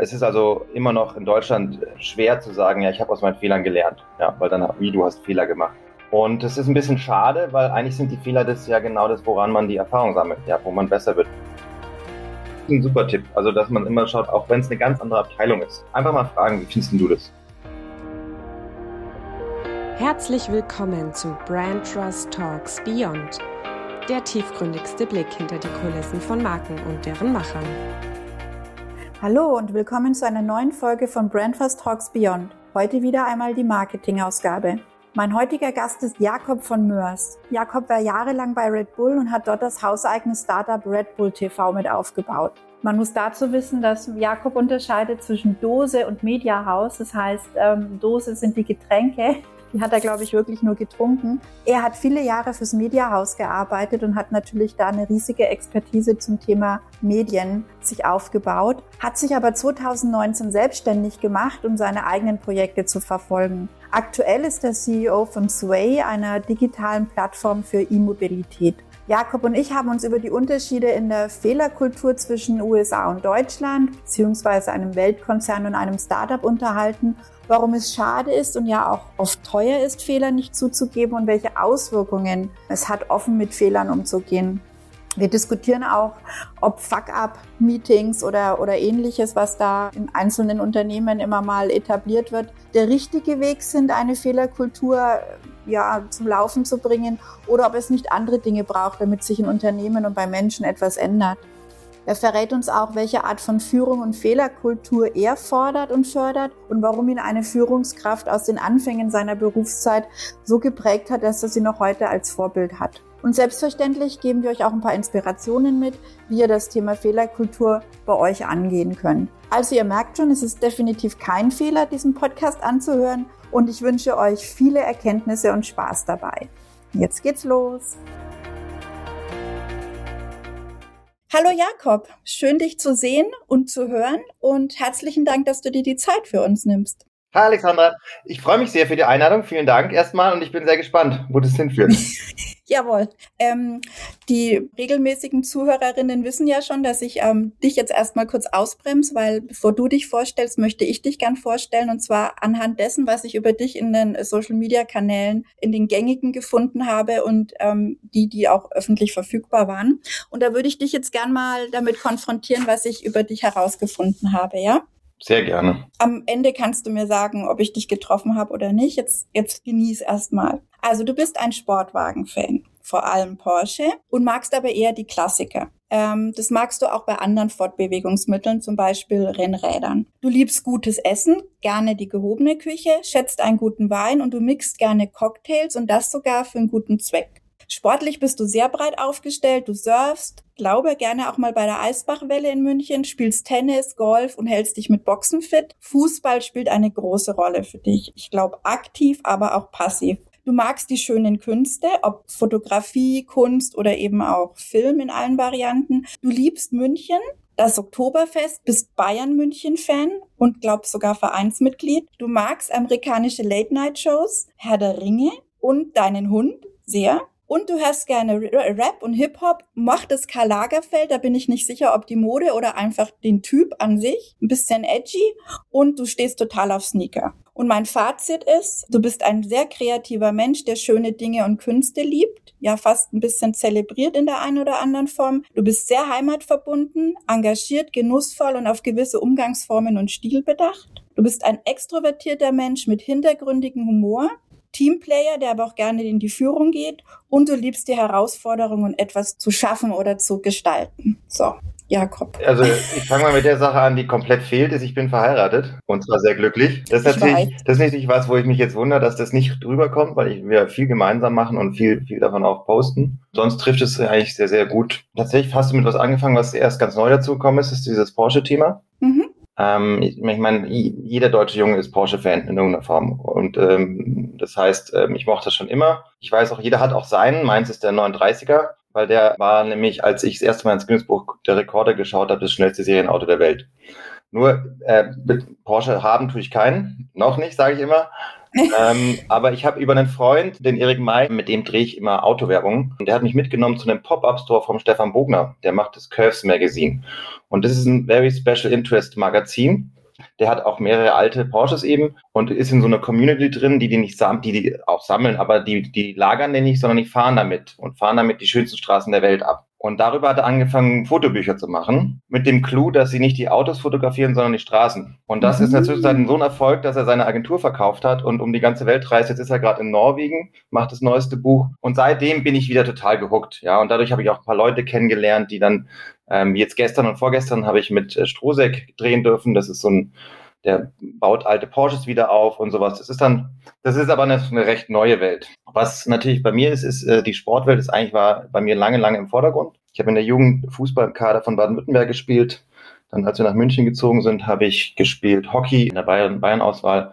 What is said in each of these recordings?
Es ist also immer noch in Deutschland schwer zu sagen, ja, ich habe aus meinen Fehlern gelernt, ja, weil dann, wie du hast Fehler gemacht. Und das ist ein bisschen schade, weil eigentlich sind die Fehler das ja genau das, woran man die Erfahrung sammelt, ja, wo man besser wird. Ein super Tipp, also dass man immer schaut, auch wenn es eine ganz andere Abteilung ist. Einfach mal fragen, wie findest du das? Herzlich willkommen zu Brand Trust Talks Beyond, der tiefgründigste Blick hinter die Kulissen von Marken und deren Machern. Hallo und willkommen zu einer neuen Folge von Brand Trust Talks Beyond. Heute wieder einmal die Marketingausgabe. Mein heutiger Gast ist Jakob von Mörs. Jakob war jahrelang bei Red Bull und hat dort das hauseigene Startup Red Bull TV mit aufgebaut. Man muss dazu wissen, dass Jakob unterscheidet zwischen Dose und Mediahaus. Das heißt, ähm, Dose sind die Getränke, die hat er, glaube ich, wirklich nur getrunken. Er hat viele Jahre fürs Mediahaus gearbeitet und hat natürlich da eine riesige Expertise zum Thema Medien sich aufgebaut, hat sich aber 2019 selbstständig gemacht, um seine eigenen Projekte zu verfolgen. Aktuell ist er CEO von Sway, einer digitalen Plattform für E-Mobilität. Jakob und ich haben uns über die Unterschiede in der Fehlerkultur zwischen USA und Deutschland, beziehungsweise einem Weltkonzern und einem Startup unterhalten warum es schade ist und ja auch oft teuer ist, Fehler nicht zuzugeben und welche Auswirkungen es hat, offen mit Fehlern umzugehen. Wir diskutieren auch, ob Fuck-up-Meetings oder, oder ähnliches, was da in einzelnen Unternehmen immer mal etabliert wird, der richtige Weg sind, eine Fehlerkultur ja, zum Laufen zu bringen oder ob es nicht andere Dinge braucht, damit sich in Unternehmen und bei Menschen etwas ändert. Er verrät uns auch, welche Art von Führung und Fehlerkultur er fordert und fördert und warum ihn eine Führungskraft aus den Anfängen seiner Berufszeit so geprägt hat, dass er sie noch heute als Vorbild hat. Und selbstverständlich geben wir euch auch ein paar Inspirationen mit, wie ihr das Thema Fehlerkultur bei euch angehen könnt. Also ihr merkt schon, es ist definitiv kein Fehler, diesen Podcast anzuhören und ich wünsche euch viele Erkenntnisse und Spaß dabei. Jetzt geht's los! Hallo Jakob, schön dich zu sehen und zu hören und herzlichen Dank, dass du dir die Zeit für uns nimmst. Hi Alexandra, ich freue mich sehr für die Einladung. Vielen Dank erstmal und ich bin sehr gespannt, wo das hinführt. Jawohl. Ähm, die regelmäßigen Zuhörerinnen wissen ja schon, dass ich ähm, dich jetzt erstmal kurz ausbremse, weil bevor du dich vorstellst, möchte ich dich gern vorstellen und zwar anhand dessen, was ich über dich in den Social Media Kanälen, in den gängigen gefunden habe und ähm, die, die auch öffentlich verfügbar waren. Und da würde ich dich jetzt gern mal damit konfrontieren, was ich über dich herausgefunden habe, ja? Sehr gerne. Am Ende kannst du mir sagen, ob ich dich getroffen habe oder nicht. Jetzt, jetzt genieß erstmal. Also du bist ein Sportwagen-Fan, vor allem Porsche, und magst aber eher die Klassiker. Ähm, das magst du auch bei anderen Fortbewegungsmitteln, zum Beispiel Rennrädern. Du liebst gutes Essen, gerne die gehobene Küche, schätzt einen guten Wein und du mixt gerne Cocktails und das sogar für einen guten Zweck. Sportlich bist du sehr breit aufgestellt, du surfst, glaube gerne auch mal bei der Eisbachwelle in München, spielst Tennis, Golf und hältst dich mit Boxen fit. Fußball spielt eine große Rolle für dich. Ich glaube aktiv, aber auch passiv. Du magst die schönen Künste, ob Fotografie, Kunst oder eben auch Film in allen Varianten. Du liebst München, das Oktoberfest, bist Bayern München Fan und glaubst sogar Vereinsmitglied. Du magst amerikanische Late Night Shows, Herr der Ringe und deinen Hund sehr und du hörst gerne Rap und Hip-Hop, macht das Karl Lagerfeld, da bin ich nicht sicher, ob die Mode oder einfach den Typ an sich, ein bisschen edgy und du stehst total auf Sneaker. Und mein Fazit ist, du bist ein sehr kreativer Mensch, der schöne Dinge und Künste liebt, ja fast ein bisschen zelebriert in der einen oder anderen Form. Du bist sehr heimatverbunden, engagiert, genussvoll und auf gewisse Umgangsformen und Stil bedacht. Du bist ein extrovertierter Mensch mit hintergründigem Humor Teamplayer, der aber auch gerne in die Führung geht und du liebst die Herausforderung und etwas zu schaffen oder zu gestalten. So. Jakob. Also ich fange mal mit der Sache an, die komplett fehlt, ist, ich bin verheiratet und zwar sehr glücklich. Das ist natürlich, das ist natürlich was, wo ich mich jetzt wundere, dass das nicht drüber kommt, weil ich, wir viel gemeinsam machen und viel, viel davon auch posten. Sonst trifft es eigentlich sehr, sehr gut. Tatsächlich hast du mit was angefangen, was erst ganz neu dazu gekommen ist, ist dieses Porsche-Thema. Mhm. Ähm, ich, meine, jeder deutsche Junge ist Porsche-Fan in irgendeiner Form. Und ähm, das heißt, ähm, ich mochte das schon immer. Ich weiß auch, jeder hat auch seinen. Meins ist der 39er, weil der war nämlich, als ich das erste Mal ins Guinness-Buch der Rekorde geschaut habe, das schnellste Serienauto der Welt. Nur äh, Porsche haben tue ich keinen, noch nicht, sage ich immer. Ähm, aber ich habe über einen Freund, den Erik May, mit dem drehe ich immer Autowerbung. Und der hat mich mitgenommen zu einem Pop-Up-Store vom Stefan Bogner. Der macht das Curves Magazine. Und das ist ein Very Special Interest Magazin. Der hat auch mehrere alte Porsches eben und ist in so einer Community drin, die die nicht sam die, die auch sammeln, aber die, die lagern den nicht, sondern die fahren damit und fahren damit die schönsten Straßen der Welt ab. Und darüber hat er angefangen, Fotobücher zu machen, mit dem Clou, dass sie nicht die Autos fotografieren, sondern die Straßen. Und das mhm. ist natürlich so ein Erfolg, dass er seine Agentur verkauft hat und um die ganze Welt reist. Jetzt ist er gerade in Norwegen, macht das neueste Buch. Und seitdem bin ich wieder total gehuckt. Ja, und dadurch habe ich auch ein paar Leute kennengelernt, die dann ähm, jetzt gestern und vorgestern habe ich mit äh, Strosek drehen dürfen. Das ist so ein der baut alte Porsches wieder auf und sowas. Das ist dann, das ist aber eine, eine recht neue Welt. Was natürlich bei mir ist, ist, äh, die Sportwelt ist eigentlich war bei mir lange, lange im Vordergrund. Ich habe in der Jugend Fußball im Kader von Baden-Württemberg gespielt. Dann, als wir nach München gezogen sind, habe ich gespielt Hockey in der Bayern-Auswahl.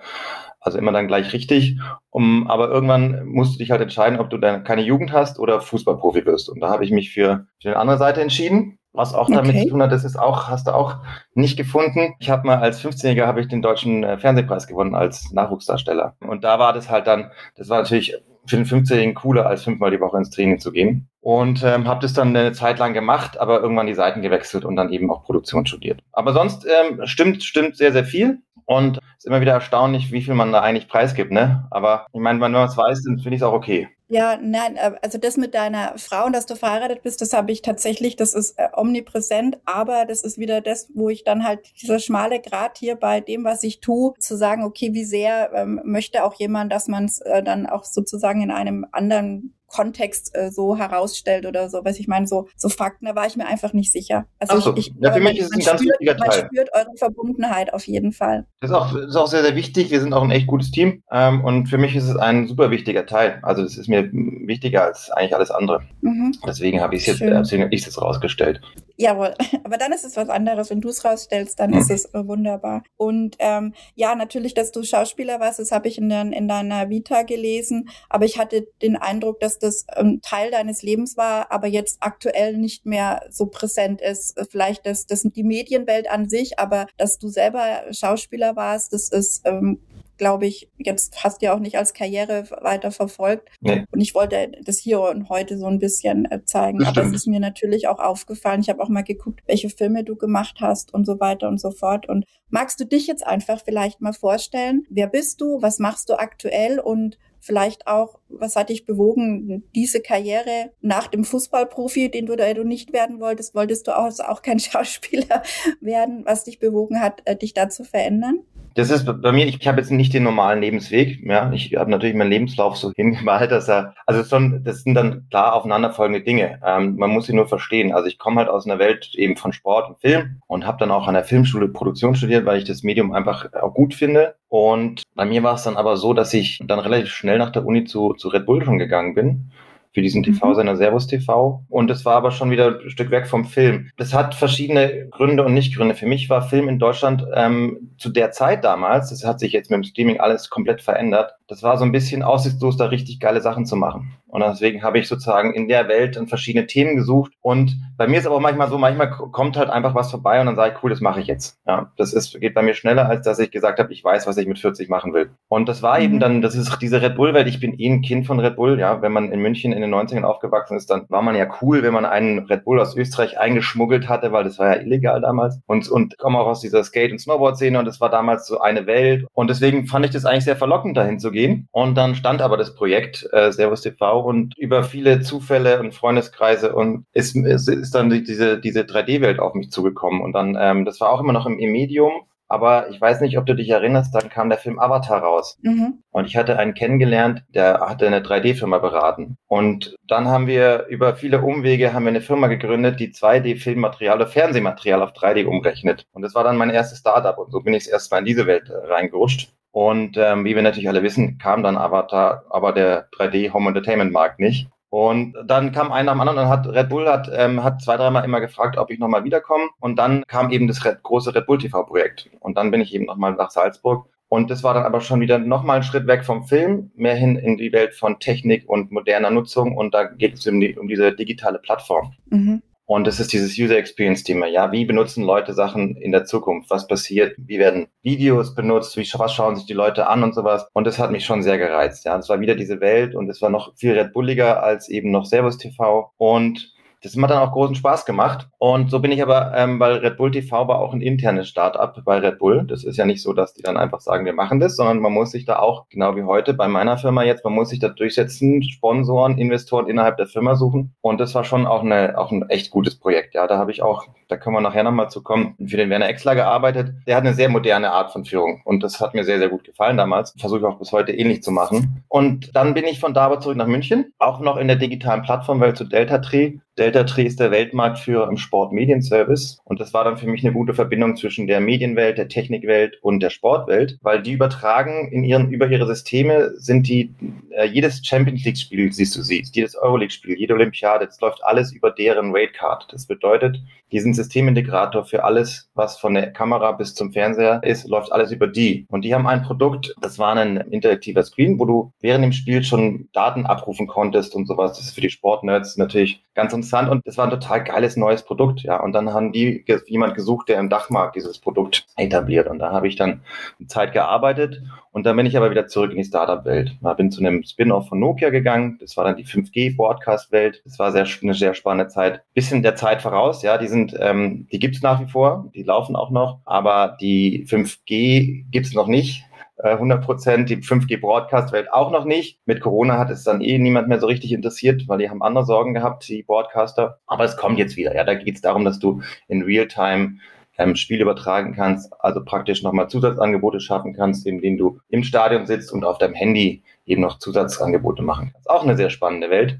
Also immer dann gleich richtig. Um, aber irgendwann musst du dich halt entscheiden, ob du dann keine Jugend hast oder Fußballprofi wirst. Und da habe ich mich für, für die andere Seite entschieden was auch damit okay. zu tun hat, das ist auch, hast du auch nicht gefunden. Ich habe mal als 15-Jähriger habe ich den deutschen äh, Fernsehpreis gewonnen als Nachwuchsdarsteller. Und da war das halt dann, das war natürlich für den 15-Jährigen cooler, als fünfmal die Woche ins Training zu gehen. Und ähm, habe das dann eine Zeit lang gemacht, aber irgendwann die Seiten gewechselt und dann eben auch Produktion studiert. Aber sonst ähm, stimmt, stimmt sehr, sehr viel. Und es ist immer wieder erstaunlich, wie viel man da eigentlich preisgibt, ne? Aber ich meine, wenn man es weiß, dann finde ich es auch okay. Ja, nein, äh, also das mit deiner Frau und dass du verheiratet bist, das habe ich tatsächlich, das ist äh, omnipräsent, aber das ist wieder das, wo ich dann halt dieser schmale Grad hier bei dem, was ich tue, zu sagen, okay, wie sehr ähm, möchte auch jemand, dass man es äh, dann auch sozusagen in einem anderen Kontext äh, so herausstellt oder so. Was ich meine, so, so Fakten, da war ich mir einfach nicht sicher. Also so. ich, ich ja, für mich ist es ein ganz spürt, wichtiger Teil. Man spürt eure Verbundenheit auf jeden Fall. Das ist auch, das ist auch sehr, sehr wichtig. Wir sind auch ein echt gutes Team. Ähm, und für mich ist es ein super wichtiger Teil. Also es ist mir wichtiger als eigentlich alles andere. Mhm. Deswegen habe ich es jetzt, ich es rausgestellt. Jawohl, aber dann ist es was anderes. Wenn du es rausstellst, dann mhm. ist es äh, wunderbar. Und ähm, ja, natürlich, dass du Schauspieler warst, das habe ich in, dein, in deiner Vita gelesen. Aber ich hatte den Eindruck, dass das ähm, Teil deines Lebens war, aber jetzt aktuell nicht mehr so präsent ist. Vielleicht das, das die Medienwelt an sich, aber dass du selber Schauspieler warst, das ist ähm, glaube ich, jetzt hast du ja auch nicht als Karriere weiter verfolgt. Nee. Und ich wollte das hier und heute so ein bisschen äh, zeigen. Das Aber es ist mir natürlich auch aufgefallen. Ich habe auch mal geguckt, welche Filme du gemacht hast und so weiter und so fort. Und magst du dich jetzt einfach vielleicht mal vorstellen? Wer bist du? Was machst du aktuell? Und vielleicht auch, was hat dich bewogen, diese Karriere nach dem Fußballprofi, den du da du nicht werden wolltest, wolltest du auch, also auch kein Schauspieler werden, was dich bewogen hat, äh, dich da zu verändern? Das ist bei mir, ich, ich habe jetzt nicht den normalen Lebensweg. Ja, ich habe natürlich meinen Lebenslauf so hingemalt, dass er, also schon, das sind dann klar aufeinanderfolgende Dinge. Ähm, man muss sie nur verstehen. Also ich komme halt aus einer Welt eben von Sport und Film und habe dann auch an der Filmschule Produktion studiert, weil ich das Medium einfach auch gut finde. Und bei mir war es dann aber so, dass ich dann relativ schnell nach der Uni zu, zu Red Bull schon gegangen bin für diesen TV-Sender mhm. Servus TV. Und es war aber schon wieder ein Stück weg vom Film. Das hat verschiedene Gründe und Nicht-Gründe. Für mich war Film in Deutschland ähm, zu der Zeit damals, das hat sich jetzt mit dem Streaming alles komplett verändert, das war so ein bisschen aussichtslos, da richtig geile Sachen zu machen. Und deswegen habe ich sozusagen in der Welt dann verschiedene Themen gesucht. Und bei mir ist aber auch manchmal so, manchmal kommt halt einfach was vorbei und dann sage ich, cool, das mache ich jetzt. Ja, das ist, geht bei mir schneller, als dass ich gesagt habe, ich weiß, was ich mit 40 machen will. Und das war mhm. eben dann, das ist diese Red Bull-Welt. Ich bin eh ein Kind von Red Bull. Ja, wenn man in München in den 90ern aufgewachsen ist, dann war man ja cool, wenn man einen Red Bull aus Österreich eingeschmuggelt hatte, weil das war ja illegal damals. Und, und komme auch aus dieser Skate- und Snowboard-Szene und es war damals so eine Welt. Und deswegen fand ich das eigentlich sehr verlockend, dahin zu gehen. Und dann stand aber das Projekt äh, Servus TV und über viele Zufälle und Freundeskreise und ist, ist, ist dann diese, diese 3D-Welt auf mich zugekommen. Und dann, ähm, das war auch immer noch im, im Medium, aber ich weiß nicht, ob du dich erinnerst, dann kam der Film Avatar raus. Mhm. Und ich hatte einen kennengelernt, der hatte eine 3D-Firma beraten. Und dann haben wir über viele Umwege haben wir eine Firma gegründet, die 2D-Filmmaterial oder Fernsehmaterial auf 3D umrechnet. Und das war dann mein erstes Startup. Und so bin ich erst mal in diese Welt äh, reingerutscht. Und ähm, wie wir natürlich alle wissen, kam dann Avatar, aber der 3D Home Entertainment Markt nicht. Und dann kam einer am anderen und hat Red Bull hat, ähm, hat zwei, dreimal immer gefragt, ob ich nochmal wiederkomme. Und dann kam eben das Red, große Red Bull TV-Projekt. Und dann bin ich eben nochmal nach Salzburg. Und das war dann aber schon wieder nochmal ein Schritt weg vom Film, mehr hin in die Welt von Technik und moderner Nutzung. Und da geht es um, die, um diese digitale Plattform. Mhm. Und das ist dieses User Experience Thema. Ja, wie benutzen Leute Sachen in der Zukunft? Was passiert? Wie werden Videos benutzt? Wie, was schauen sich die Leute an und sowas? Und das hat mich schon sehr gereizt. Ja, es war wieder diese Welt und es war noch viel Red Bulliger als eben noch Servus TV. Und das hat dann auch großen Spaß gemacht. Und so bin ich aber, ähm, weil Red Bull TV war auch ein internes Startup bei Red Bull. Das ist ja nicht so, dass die dann einfach sagen, wir machen das, sondern man muss sich da auch, genau wie heute bei meiner Firma jetzt, man muss sich da durchsetzen, Sponsoren, Investoren innerhalb der Firma suchen. Und das war schon auch, eine, auch ein echt gutes Projekt. Ja, da habe ich auch, da können wir nachher nochmal zu kommen, für den Werner Exler gearbeitet. Der hat eine sehr moderne Art von Führung. Und das hat mir sehr, sehr gut gefallen damals. Versuche ich auch bis heute ähnlich zu machen. Und dann bin ich von da zurück nach München, auch noch in der digitalen Plattformwelt zu Delta Tree Delta Tree ist der Weltmarktführer im Sportmedienservice und das war dann für mich eine gute Verbindung zwischen der Medienwelt, der Technikwelt und der Sportwelt, weil die übertragen in ihren über ihre Systeme sind die äh, jedes Champions League Spiel siehst du siehst, jedes Euroleague Spiel, jede Olympiade, das läuft alles über deren Ratecard. Das bedeutet, diesen Systemintegrator für alles, was von der Kamera bis zum Fernseher ist, läuft alles über die. Und die haben ein Produkt, das war ein interaktiver Screen, wo du während dem Spiel schon Daten abrufen konntest und sowas. Das ist für die Sportnerds natürlich ganz interessant und das war ein total geiles neues Produkt, ja. Und dann haben die jemand gesucht, der im Dachmarkt dieses Produkt etabliert. Und da habe ich dann eine Zeit gearbeitet und dann bin ich aber wieder zurück in die Startup-Welt. Bin zu einem Spin-off von Nokia gegangen. Das war dann die 5G-Broadcast-Welt. Das war sehr, eine sehr spannende Zeit. Bisschen der Zeit voraus, ja. Die sind, ähm, die gibt's nach wie vor, die laufen auch noch, aber die 5G gibt's noch nicht. 100 äh, Prozent, die 5G-Broadcast-Welt auch noch nicht. Mit Corona hat es dann eh niemand mehr so richtig interessiert, weil die haben andere Sorgen gehabt, die Broadcaster. Aber es kommt jetzt wieder. Ja, da geht es darum, dass du in Realtime ähm, Spiel übertragen kannst, also praktisch nochmal Zusatzangebote schaffen kannst, indem du im Stadion sitzt und auf deinem Handy eben noch Zusatzangebote machen kannst. Auch eine sehr spannende Welt.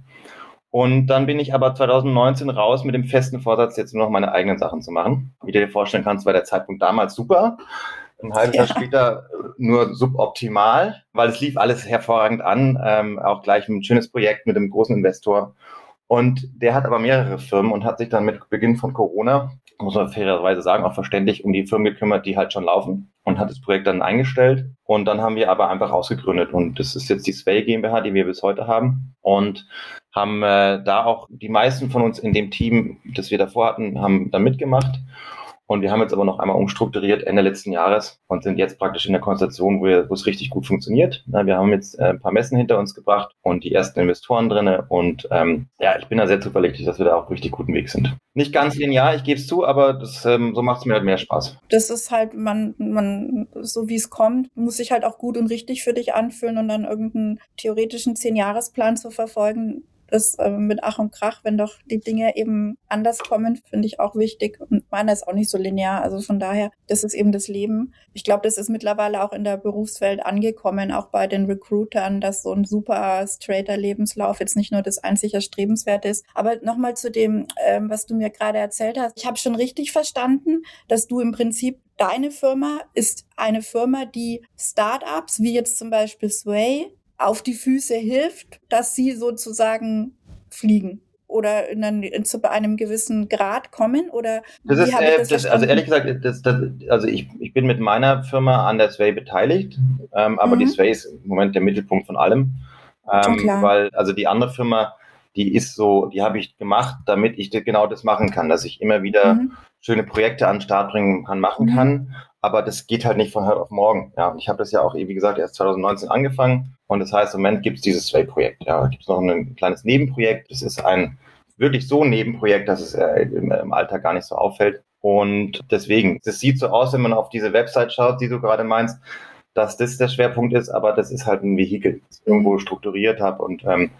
Und dann bin ich aber 2019 raus mit dem festen Vorsatz, jetzt nur noch meine eigenen Sachen zu machen. Wie du dir vorstellen kannst, war der Zeitpunkt damals super. Ein halbes Jahr später nur suboptimal, weil es lief alles hervorragend an. Ähm, auch gleich ein schönes Projekt mit einem großen Investor. Und der hat aber mehrere Firmen und hat sich dann mit Beginn von Corona, muss man fairerweise sagen, auch verständlich um die Firmen gekümmert, die halt schon laufen und hat das Projekt dann eingestellt. Und dann haben wir aber einfach ausgegründet. Und das ist jetzt die Sway GmbH, die wir bis heute haben. Und haben äh, da auch die meisten von uns in dem Team, das wir davor hatten, haben da mitgemacht. Und wir haben jetzt aber noch einmal umstrukturiert Ende letzten Jahres und sind jetzt praktisch in der Konstellation, wo, wir, wo es richtig gut funktioniert. wir haben jetzt äh, ein paar Messen hinter uns gebracht und die ersten Investoren drinne Und ähm, ja, ich bin da sehr zuverlässig, dass wir da auch richtig guten Weg sind. Nicht ganz linear, ich gebe es zu, aber das, ähm, so macht es mir halt mehr Spaß. Das ist halt, man, man, so wie es kommt, muss sich halt auch gut und richtig für dich anfühlen und dann irgendeinen theoretischen Zehn-Jahres-Plan zu verfolgen, das äh, mit Ach und Krach, wenn doch die Dinge eben anders kommen, finde ich auch wichtig. Und meiner ist auch nicht so linear. Also von daher, das ist eben das Leben. Ich glaube, das ist mittlerweile auch in der Berufswelt angekommen, auch bei den Recruitern, dass so ein super straighter Lebenslauf jetzt nicht nur das einzig Erstrebenswerte ist. Aber nochmal zu dem, ähm, was du mir gerade erzählt hast. Ich habe schon richtig verstanden, dass du im Prinzip Deine Firma ist eine Firma, die Startups wie jetzt zum Beispiel Sway auf die Füße hilft, dass sie sozusagen fliegen oder in einen, zu einem gewissen Grad kommen? Oder das ist, äh, das das, also ehrlich gesagt, das, also ich, ich bin mit meiner Firma an der Sway beteiligt, ähm, aber mhm. die Sway ist im Moment der Mittelpunkt von allem. Ähm, weil, also die andere Firma, die ist so, die habe ich gemacht, damit ich genau das machen kann, dass ich immer wieder mhm. schöne Projekte an den Start bringen kann, machen mhm. kann aber das geht halt nicht von heute auf morgen. Ja, und ich habe das ja auch, wie gesagt, erst 2019 angefangen und das heißt, im Moment gibt es dieses Sway-Projekt. Ja, da gibt es noch ein kleines Nebenprojekt. Das ist ein wirklich so ein Nebenprojekt, dass es äh, im, im Alltag gar nicht so auffällt. Und deswegen, das sieht so aus, wenn man auf diese Website schaut, die du gerade meinst, dass das der Schwerpunkt ist, aber das ist halt ein Vehikel, das ich irgendwo strukturiert habe und ähm,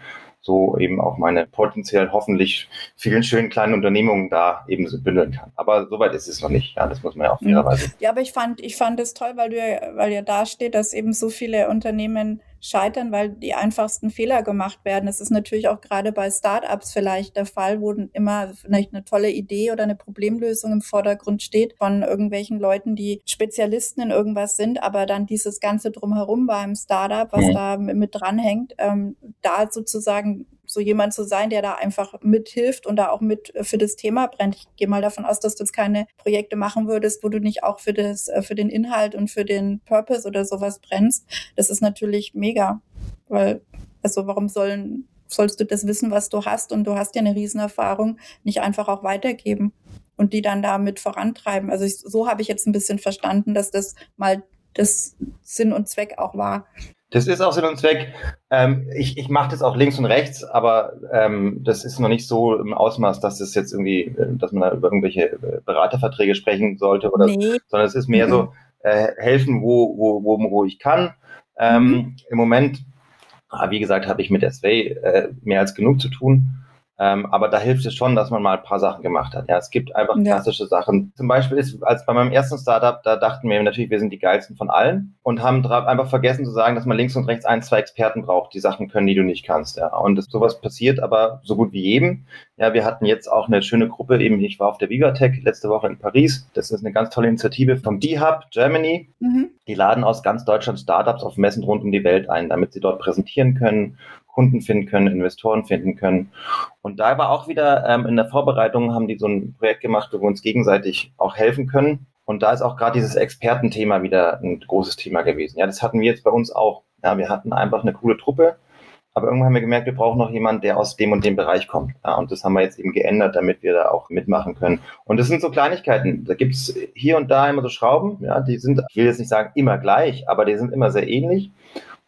so eben auch meine potenziell hoffentlich vielen schönen kleinen Unternehmungen da eben so bündeln kann. Aber soweit ist es noch nicht. Ja, das muss man ja auch mhm. fairerweise. Ja, aber ich fand, ich fand es toll, weil du, weil ja da steht, dass eben so viele Unternehmen scheitern, weil die einfachsten Fehler gemacht werden. Das ist natürlich auch gerade bei Startups vielleicht der Fall, wo immer vielleicht eine tolle Idee oder eine Problemlösung im Vordergrund steht von irgendwelchen Leuten, die Spezialisten in irgendwas sind, aber dann dieses Ganze drumherum beim Startup, was mhm. da mit dranhängt, ähm, da sozusagen so jemand zu sein, der da einfach mithilft und da auch mit für das Thema brennt. Ich gehe mal davon aus, dass du jetzt keine Projekte machen würdest, wo du nicht auch für das, äh, für den Inhalt und für den Purpose oder sowas brennst. Das ist natürlich mega, weil, also warum sollen sollst du das Wissen, was du hast und du hast ja eine Riesenerfahrung, nicht einfach auch weitergeben und die dann damit vorantreiben. Also ich, so habe ich jetzt ein bisschen verstanden, dass das mal das Sinn und Zweck auch war. Das ist auch Sinn und Zweck. Ähm, ich ich mache das auch links und rechts, aber ähm, das ist noch nicht so im Ausmaß, dass das jetzt irgendwie, äh, dass man da über irgendwelche äh, Beraterverträge sprechen sollte oder, nee. sondern es ist mehr mhm. so äh, helfen, wo wo wo wo ich kann. Ähm, mhm. Im Moment, ah, wie gesagt, habe ich mit S-Way äh, mehr als genug zu tun. Ähm, aber da hilft es schon, dass man mal ein paar Sachen gemacht hat. Ja, es gibt einfach ja. klassische Sachen. Zum Beispiel ist, als bei meinem ersten Startup, da dachten wir natürlich, wir sind die geilsten von allen und haben einfach vergessen zu sagen, dass man links und rechts ein, zwei Experten braucht, die Sachen können, die du nicht kannst. Ja, und das, sowas passiert aber so gut wie jedem. Ja, wir hatten jetzt auch eine schöne Gruppe, eben ich war auf der Vivatech letzte Woche in Paris. Das ist eine ganz tolle Initiative vom D-Hub Germany. Mhm. Die laden aus ganz Deutschland Startups auf Messen rund um die Welt ein, damit sie dort präsentieren können Kunden finden können, Investoren finden können. Und da war auch wieder ähm, in der Vorbereitung haben die so ein Projekt gemacht, wo wir uns gegenseitig auch helfen können. Und da ist auch gerade dieses Expertenthema wieder ein großes Thema gewesen. Ja, das hatten wir jetzt bei uns auch. Ja, wir hatten einfach eine coole Truppe, aber irgendwann haben wir gemerkt, wir brauchen noch jemanden, der aus dem und dem Bereich kommt. Ja, und das haben wir jetzt eben geändert, damit wir da auch mitmachen können. Und das sind so Kleinigkeiten. Da gibt's hier und da immer so Schrauben, ja, die sind, ich will jetzt nicht sagen immer gleich, aber die sind immer sehr ähnlich.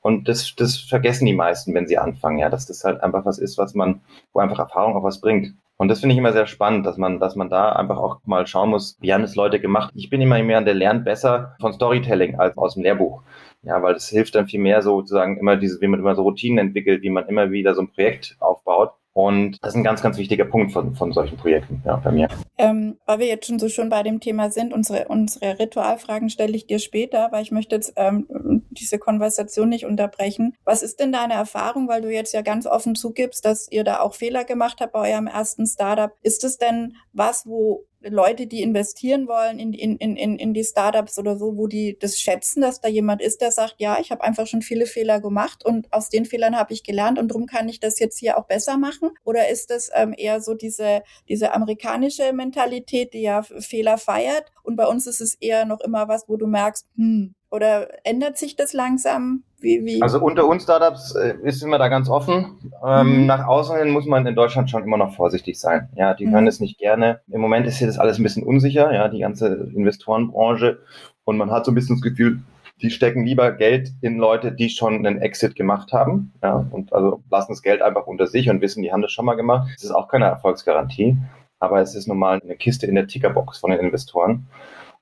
Und das, das vergessen die meisten, wenn sie anfangen, ja, dass das halt einfach was ist, was man, wo einfach Erfahrung auch was bringt. Und das finde ich immer sehr spannend, dass man, dass man da einfach auch mal schauen muss, wie haben es Leute gemacht. Ich bin immer mehr, der lernt besser von Storytelling als aus dem Lehrbuch. Ja, weil das hilft dann viel mehr sozusagen immer diese, wie man immer so Routinen entwickelt, wie man immer wieder so ein Projekt aufbaut. Und das ist ein ganz, ganz wichtiger Punkt von, von solchen Projekten ja, bei mir. Ähm, weil wir jetzt schon so schon bei dem Thema sind, unsere, unsere Ritualfragen stelle ich dir später, weil ich möchte jetzt ähm, diese Konversation nicht unterbrechen. Was ist denn deine Erfahrung, weil du jetzt ja ganz offen zugibst, dass ihr da auch Fehler gemacht habt bei eurem ersten Startup? Ist es denn was, wo Leute, die investieren wollen in, in, in, in die Startups oder so, wo die das schätzen, dass da jemand ist, der sagt, ja, ich habe einfach schon viele Fehler gemacht und aus den Fehlern habe ich gelernt und darum kann ich das jetzt hier auch besser machen? Oder ist das ähm, eher so diese, diese amerikanische Mentalität, die ja Fehler feiert und bei uns ist es eher noch immer was, wo du merkst, hm, oder ändert sich das langsam? Wie, wie? Also unter uns Startups äh, ist immer da ganz offen. Ähm, mhm. Nach außen hin muss man in Deutschland schon immer noch vorsichtig sein. Ja, die mhm. hören es nicht gerne. Im Moment ist hier das alles ein bisschen unsicher, ja, die ganze Investorenbranche. Und man hat so ein bisschen das Gefühl, die stecken lieber Geld in Leute, die schon einen Exit gemacht haben. Ja, und also lassen das Geld einfach unter sich und wissen, die haben das schon mal gemacht. Das ist auch keine Erfolgsgarantie. Aber es ist nun mal eine Kiste in der Tickerbox von den Investoren.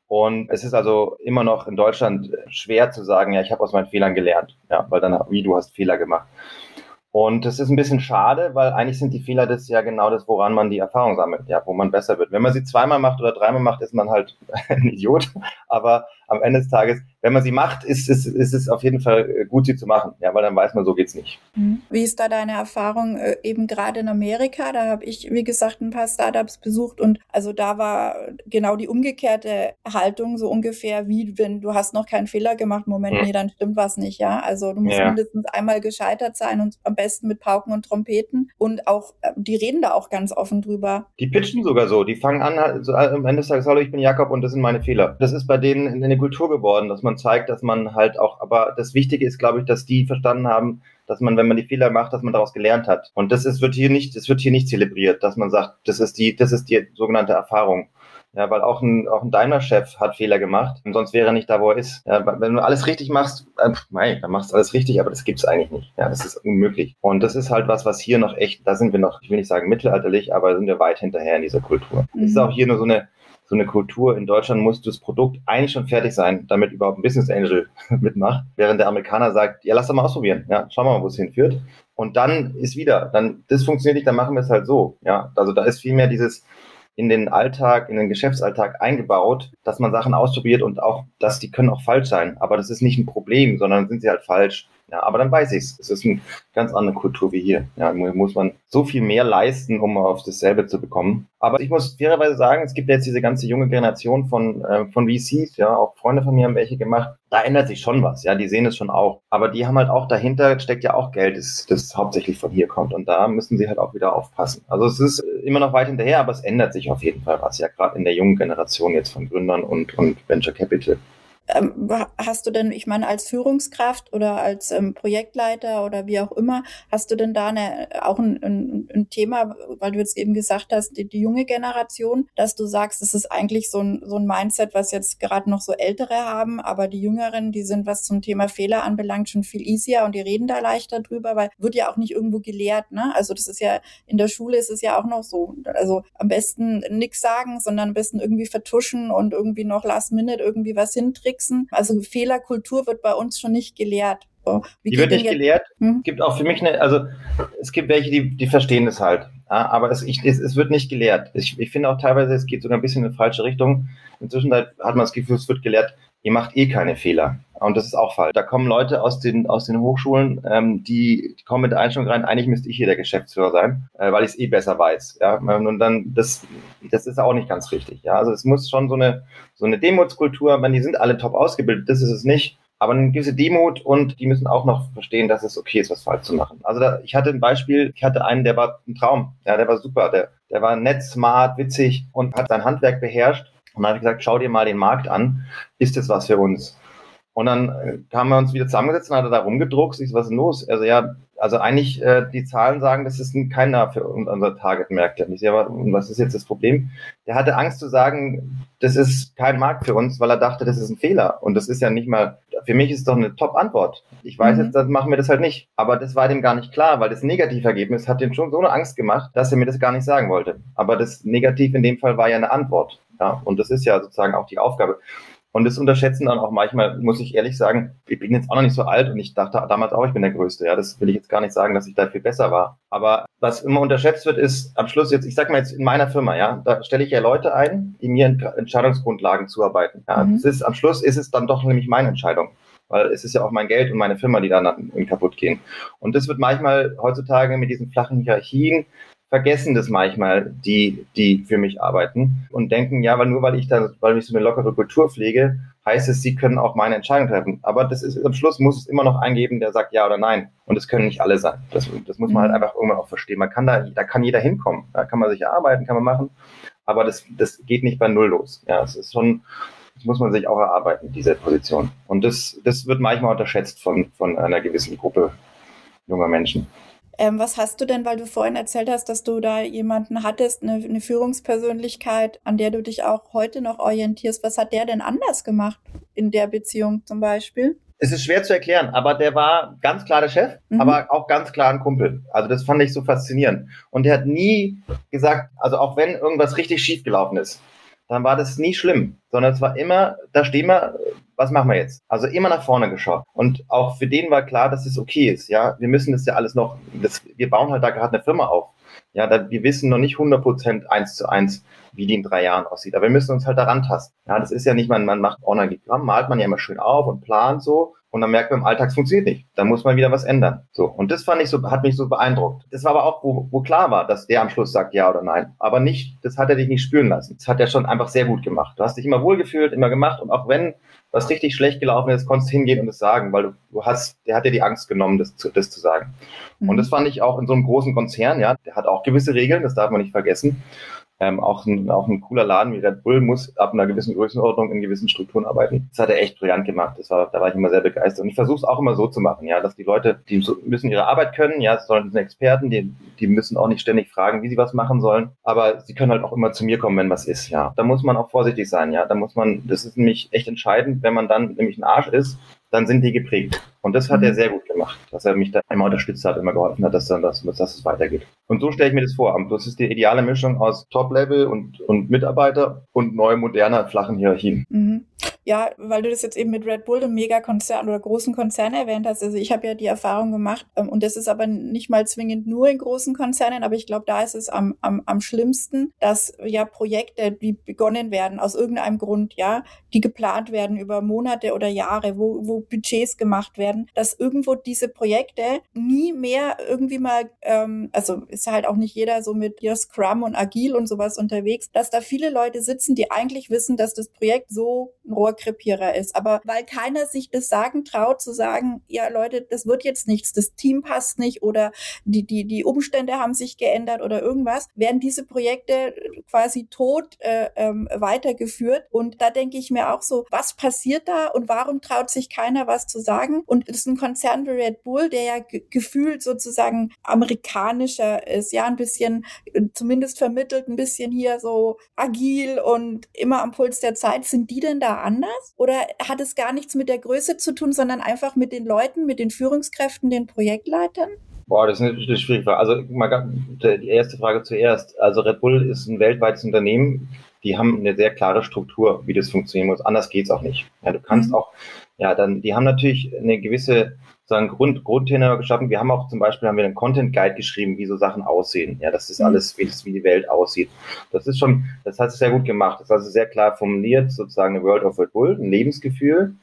Und es ist also immer noch in Deutschland schwer zu sagen, ja, ich habe aus meinen Fehlern gelernt, ja, weil dann, wie du hast Fehler gemacht. Und das ist ein bisschen schade, weil eigentlich sind die Fehler das ja genau das, woran man die Erfahrung sammelt, ja, wo man besser wird. Wenn man sie zweimal macht oder dreimal macht, ist man halt ein Idiot. Aber am Ende des Tages, wenn man sie macht, ist, ist, ist es auf jeden Fall äh, gut, sie zu machen. Ja, weil dann weiß man, so geht's nicht. Mhm. Wie ist da deine Erfahrung äh, eben gerade in Amerika? Da habe ich, wie gesagt, ein paar Startups besucht und also da war genau die umgekehrte Haltung so ungefähr wie wenn du hast noch keinen Fehler gemacht, Moment, hm. nee, dann stimmt was nicht, ja. Also du musst ja. mindestens einmal gescheitert sein und am besten mit Pauken und Trompeten und auch, äh, die reden da auch ganz offen drüber. Die pitchen sogar so, die fangen an, also am Ende des Tages, hallo, ich bin Jakob und das sind meine Fehler. Das ist bei denen in eine Kultur geworden, dass man zeigt, dass man halt auch, aber das Wichtige ist, glaube ich, dass die verstanden haben, dass man, wenn man die Fehler macht, dass man daraus gelernt hat. Und das ist, wird hier nicht, das wird hier nicht zelebriert, dass man sagt, das ist die, das ist die sogenannte Erfahrung. Ja, weil auch ein, auch ein Daimler-Chef hat Fehler gemacht. Und sonst wäre er nicht da, wo er ist. Ja, wenn du alles richtig machst, äh, nein, dann machst du alles richtig, aber das gibt's eigentlich nicht. Ja, das ist unmöglich. Und das ist halt was, was hier noch echt, da sind wir noch, ich will nicht sagen mittelalterlich, aber sind wir weit hinterher in dieser Kultur. Mhm. Es ist auch hier nur so eine, so eine Kultur. In Deutschland muss das Produkt eigentlich schon fertig sein, damit überhaupt ein Business Angel mitmacht. Während der Amerikaner sagt, ja, lass doch mal ausprobieren. Ja, schauen wir mal, wo es hinführt. Und dann ist wieder, dann, das funktioniert nicht, dann machen wir es halt so. Ja, also da ist viel mehr dieses, in den Alltag, in den Geschäftsalltag eingebaut, dass man Sachen ausprobiert und auch, dass die können auch falsch sein. Aber das ist nicht ein Problem, sondern sind sie halt falsch. Ja, aber dann weiß ich's. Es ist eine ganz andere Kultur wie hier. Ja, muss man so viel mehr leisten, um auf dasselbe zu bekommen. Aber ich muss fairerweise sagen, es gibt jetzt diese ganze junge Generation von, äh, von VCs, ja, auch Freunde von mir haben welche gemacht. Da ändert sich schon was, ja, die sehen es schon auch. Aber die haben halt auch dahinter steckt ja auch Geld, das, das hauptsächlich von hier kommt. Und da müssen sie halt auch wieder aufpassen. Also es ist immer noch weit hinterher, aber es ändert sich auf jeden Fall was, ja, gerade in der jungen Generation jetzt von Gründern und, und Venture Capital. Ähm, hast du denn, ich meine, als Führungskraft oder als ähm, Projektleiter oder wie auch immer, hast du denn da eine, auch ein, ein, ein Thema, weil du jetzt eben gesagt hast, die, die, junge Generation, dass du sagst, es ist eigentlich so ein, so ein Mindset, was jetzt gerade noch so Ältere haben, aber die Jüngeren, die sind, was zum Thema Fehler anbelangt, schon viel easier und die reden da leichter drüber, weil wird ja auch nicht irgendwo gelehrt, ne? Also das ist ja, in der Schule ist es ja auch noch so. Also am besten nichts sagen, sondern am besten irgendwie vertuschen und irgendwie noch last minute irgendwie was hintricksen. Also Fehlerkultur wird bei uns schon nicht gelehrt. So, die wird nicht gelehrt. Hm? gibt auch für mich eine, also es gibt welche, die, die verstehen es halt. Ja, aber es, ich, es, es wird nicht gelehrt. Ich, ich finde auch teilweise, es geht sogar ein bisschen in die falsche Richtung. Inzwischen hat man das Gefühl, es wird gelehrt, ihr macht eh keine Fehler. Und das ist auch falsch. Da kommen Leute aus den, aus den Hochschulen, ähm, die, die kommen mit der Einstellung rein, eigentlich müsste ich hier der Geschäftsführer sein, äh, weil ich es eh besser weiß. Ja? Und dann, das, das ist auch nicht ganz richtig. Ja? Also es muss schon so eine, so eine Demutskultur, wenn die sind alle top ausgebildet, das ist es nicht. Aber eine gewisse Demut und die müssen auch noch verstehen, dass es okay ist, was falsch zu machen. Also da, ich hatte ein Beispiel, ich hatte einen, der war ein Traum. Ja, der war super. Der, der war nett, smart, witzig und hat sein Handwerk beherrscht. Und dann habe ich gesagt, schau dir mal den Markt an. Ist das was für uns? Und dann äh, haben wir uns wieder zusammengesetzt und hat er da rumgedruckt. Ich so, was ist denn los? Also ja, also eigentlich äh, die Zahlen sagen, das ist keiner für unser Target-Märkte. Ich sehe aber, was ist jetzt das Problem? Der hatte Angst zu sagen, das ist kein Markt für uns, weil er dachte, das ist ein Fehler. Und das ist ja nicht mal, für mich ist es doch eine Top-Antwort. Ich weiß mhm. jetzt, dann machen wir das halt nicht. Aber das war dem gar nicht klar, weil das Negativergebnis hat ihm schon so eine Angst gemacht, dass er mir das gar nicht sagen wollte. Aber das Negativ in dem Fall war ja eine Antwort. Ja, und das ist ja sozusagen auch die Aufgabe. Und das unterschätzen dann auch manchmal, muss ich ehrlich sagen, ich bin jetzt auch noch nicht so alt und ich dachte damals auch, ich bin der Größte. Ja, das will ich jetzt gar nicht sagen, dass ich da viel besser war. Aber was immer unterschätzt wird, ist am Schluss jetzt, ich sag mal jetzt in meiner Firma, ja, da stelle ich ja Leute ein, die mir Entscheidungsgrundlagen zuarbeiten. Ja, mhm. das ist, am Schluss ist es dann doch nämlich meine Entscheidung weil es ist ja auch mein Geld und meine Firma, die dann kaputt gehen. Und das wird manchmal heutzutage mit diesen flachen Hierarchien vergessen das manchmal, die, die für mich arbeiten und denken, ja, weil nur weil ich da, weil ich so eine lockere Kultur pflege, heißt es, sie können auch meine Entscheidung treffen. Aber das ist, am Schluss muss es immer noch eingeben, der sagt ja oder nein. Und es können nicht alle sein. Das, das muss man halt mhm. einfach irgendwann auch verstehen. Man kann da, da kann jeder hinkommen. Da kann man sich erarbeiten, kann man machen. Aber das, das geht nicht bei Null los. Ja, es ist schon, das muss man sich auch erarbeiten, diese Position. Und das, das wird manchmal unterschätzt von, von einer gewissen Gruppe junger Menschen. Ähm, was hast du denn, weil du vorhin erzählt hast, dass du da jemanden hattest, eine, eine Führungspersönlichkeit, an der du dich auch heute noch orientierst. Was hat der denn anders gemacht in der Beziehung zum Beispiel? Es ist schwer zu erklären, aber der war ganz klar der Chef, mhm. aber auch ganz klar ein Kumpel. Also das fand ich so faszinierend. Und der hat nie gesagt, also auch wenn irgendwas richtig schief gelaufen ist, dann war das nie schlimm, sondern es war immer, da stehen wir, was machen wir jetzt? Also immer nach vorne geschaut. Und auch für den war klar, dass es okay ist. Ja, wir müssen das ja alles noch, das, wir bauen halt da gerade eine Firma auf. Ja, da, wir wissen noch nicht 100 Prozent eins zu eins, wie die in drei Jahren aussieht. Aber wir müssen uns halt daran tasten. Ja, das ist ja nicht, man, man macht Organigramm, malt man ja immer schön auf und plant so. Und dann merkt man, im Alltag funktioniert nicht. Da muss man wieder was ändern. So. Und das fand ich so, hat mich so beeindruckt. Das war aber auch, wo, wo klar war, dass der am Schluss sagt ja oder nein. Aber nicht, das hat er dich nicht spüren lassen. Das hat er schon einfach sehr gut gemacht. Du hast dich immer wohlgefühlt, immer gemacht. Und auch wenn was richtig schlecht gelaufen ist, konntest hingehen und es sagen, weil du, du hast, der hat dir die Angst genommen, das zu, das zu sagen. Mhm. Und das fand ich auch in so einem großen Konzern, ja, der hat auch gewisse Regeln, das darf man nicht vergessen. Ähm, auch, ein, auch ein cooler Laden wie Red Bull muss ab einer gewissen Größenordnung in gewissen Strukturen arbeiten. Das hat er echt brillant gemacht. Das war, da war ich immer sehr begeistert. Und ich versuche es auch immer so zu machen, ja, dass die Leute, die müssen ihre Arbeit können, ja, sollen sind Experten, die, die müssen auch nicht ständig fragen, wie sie was machen sollen. Aber sie können halt auch immer zu mir kommen, wenn was ist, ja. Da muss man auch vorsichtig sein, ja. Da muss man, das ist nämlich echt entscheidend, wenn man dann nämlich ein Arsch ist, dann sind die geprägt. Und das hat mhm. er sehr gut gemacht, dass er mich da immer unterstützt hat, immer geholfen hat, dass dann das, dass es weitergeht. Und so stelle ich mir das vor. Das ist die ideale Mischung aus Top-Level und, und Mitarbeiter und neu moderner flachen Hierarchien. Mhm. Ja, weil du das jetzt eben mit Red Bull, einem Megakonzern oder großen Konzern erwähnt hast. Also ich habe ja die Erfahrung gemacht, ähm, und das ist aber nicht mal zwingend nur in großen Konzernen, aber ich glaube, da ist es am, am, am schlimmsten, dass ja Projekte, die begonnen werden aus irgendeinem Grund, ja, die geplant werden über Monate oder Jahre, wo, wo Budgets gemacht werden, dass irgendwo diese Projekte nie mehr irgendwie mal, ähm, also ist halt auch nicht jeder so mit hier Scrum und Agil und sowas unterwegs, dass da viele Leute sitzen, die eigentlich wissen, dass das Projekt so ein Rohr Rohrkrepierer ist. Aber weil keiner sich das sagen traut, zu sagen, ja Leute, das wird jetzt nichts, das Team passt nicht oder die, die, die Umstände haben sich geändert oder irgendwas, werden diese Projekte quasi tot äh, ähm, weitergeführt. Und da denke ich mir auch so, was passiert da und warum traut sich keiner was zu sagen? Und das ist ein Konzern wie Red Bull, der ja gefühlt sozusagen amerikanischer ist, ja, ein bisschen, zumindest vermittelt, ein bisschen hier so agil und immer am Puls der Zeit. Sind die denn da anders? Oder hat es gar nichts mit der Größe zu tun, sondern einfach mit den Leuten, mit den Führungskräften, den Projektleitern? Boah, das ist eine schwierige Frage. Also mal die erste Frage zuerst. Also Red Bull ist ein weltweites Unternehmen. Die haben eine sehr klare Struktur, wie das funktionieren muss. Anders geht's auch nicht. Ja, du kannst mhm. auch, ja, dann, die haben natürlich eine gewisse sagen Grund, Grundtenor geschaffen. Wir haben auch zum Beispiel haben wir einen Content Guide geschrieben, wie so Sachen aussehen. Ja, das ist mhm. alles, wie, das, wie die Welt aussieht. Das ist schon, das hat es sehr gut gemacht. Das ist also sehr klar formuliert, sozusagen eine World of Red Bull, ein Lebensgefühl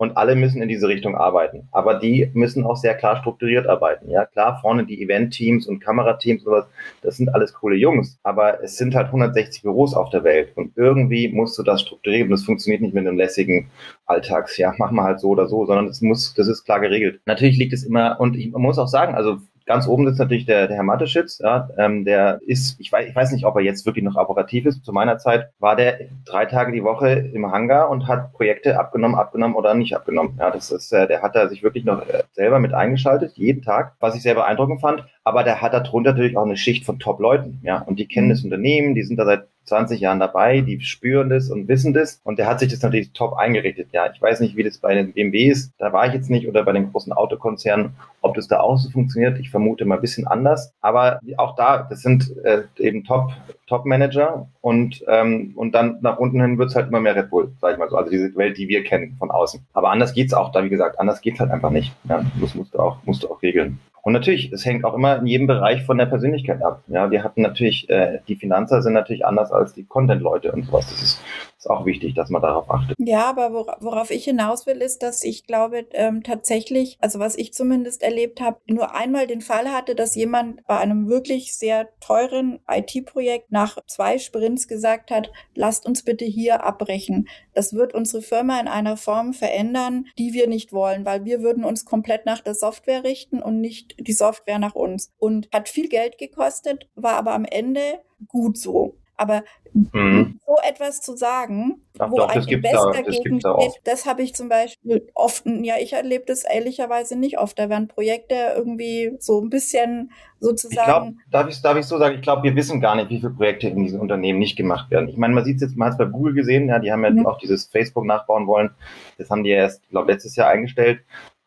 und alle müssen in diese Richtung arbeiten. Aber die müssen auch sehr klar strukturiert arbeiten. Ja, klar, vorne die Event-Teams und Kamerateams, sowas, das sind alles coole Jungs. Aber es sind halt 160 Büros auf der Welt und irgendwie musst du das strukturieren. Das funktioniert nicht mit einem lässigen Alltags, ja, mach mal halt so oder so, sondern es muss, das ist klar geregelt. Natürlich liegt es immer, und ich, muss auch sagen, also Ganz oben sitzt natürlich der, der Herr Mateschitz, ja, ähm, der ist, ich weiß, ich weiß nicht, ob er jetzt wirklich noch operativ ist. Zu meiner Zeit war der drei Tage die Woche im Hangar und hat Projekte abgenommen, abgenommen oder nicht abgenommen. Ja, das ist, äh, der hat da sich wirklich noch äh, selber mit eingeschaltet, jeden Tag, was ich sehr beeindruckend fand. Aber der hat darunter natürlich auch eine Schicht von Top-Leuten, ja, und die kennen mhm. das Unternehmen, die sind da seit 20 Jahren dabei, die spüren das und wissen das und der hat sich das natürlich top eingerichtet. Ja, ich weiß nicht, wie das bei den BMWs, da war ich jetzt nicht oder bei den großen Autokonzernen, ob das da auch so funktioniert. Ich vermute mal ein bisschen anders, aber auch da, das sind äh, eben Top Top Manager und ähm, und dann nach unten hin wird's halt immer mehr Red Bull, sag ich mal so. Also diese Welt, die wir kennen von außen. Aber anders geht's auch da, wie gesagt, anders geht's halt einfach nicht. Ja, das musst du auch musst du auch regeln. Und natürlich, es hängt auch immer in jedem Bereich von der Persönlichkeit ab. Ja, wir hatten natürlich, äh, die Finanzer sind natürlich anders als die Content-Leute und sowas. Das ist, ist auch wichtig, dass man darauf achtet. Ja, aber worauf ich hinaus will, ist, dass ich glaube ähm, tatsächlich, also was ich zumindest erlebt habe, nur einmal den Fall hatte, dass jemand bei einem wirklich sehr teuren IT-Projekt nach zwei Sprints gesagt hat, lasst uns bitte hier abbrechen. Das wird unsere Firma in einer Form verändern, die wir nicht wollen, weil wir würden uns komplett nach der Software richten und nicht die Software nach uns. Und hat viel Geld gekostet, war aber am Ende gut so. Aber mhm. so etwas zu sagen, Ach, wo doch, ein Investor da, dagegen steht, das habe ich zum Beispiel oft, ja, ich erlebe das ehrlicherweise nicht oft. Da werden Projekte irgendwie so ein bisschen sozusagen. Ich glaub, darf, ich, darf ich so sagen, ich glaube, wir wissen gar nicht, wie viele Projekte in diesen Unternehmen nicht gemacht werden. Ich meine, man sieht es jetzt, man hat es bei Google gesehen, ja, die haben ja, ja. auch dieses Facebook nachbauen wollen. Das haben die erst, glaube letztes Jahr eingestellt.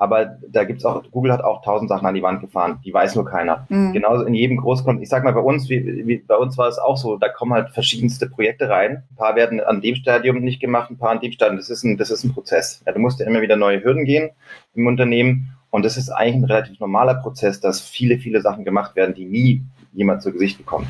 Aber da gibt's auch, Google hat auch tausend Sachen an die Wand gefahren, die weiß nur keiner. Mhm. Genauso in jedem Großkonzern. Ich sag mal, bei uns, wie, wie, bei uns war es auch so, da kommen halt verschiedenste Projekte rein. Ein paar werden an dem Stadium nicht gemacht, ein paar an dem Stadium. Das ist ein, das ist ein Prozess. Ja, du musst ja immer wieder neue Hürden gehen im Unternehmen. Und das ist eigentlich ein relativ normaler Prozess, dass viele, viele Sachen gemacht werden, die nie jemand zu Gesicht bekommt.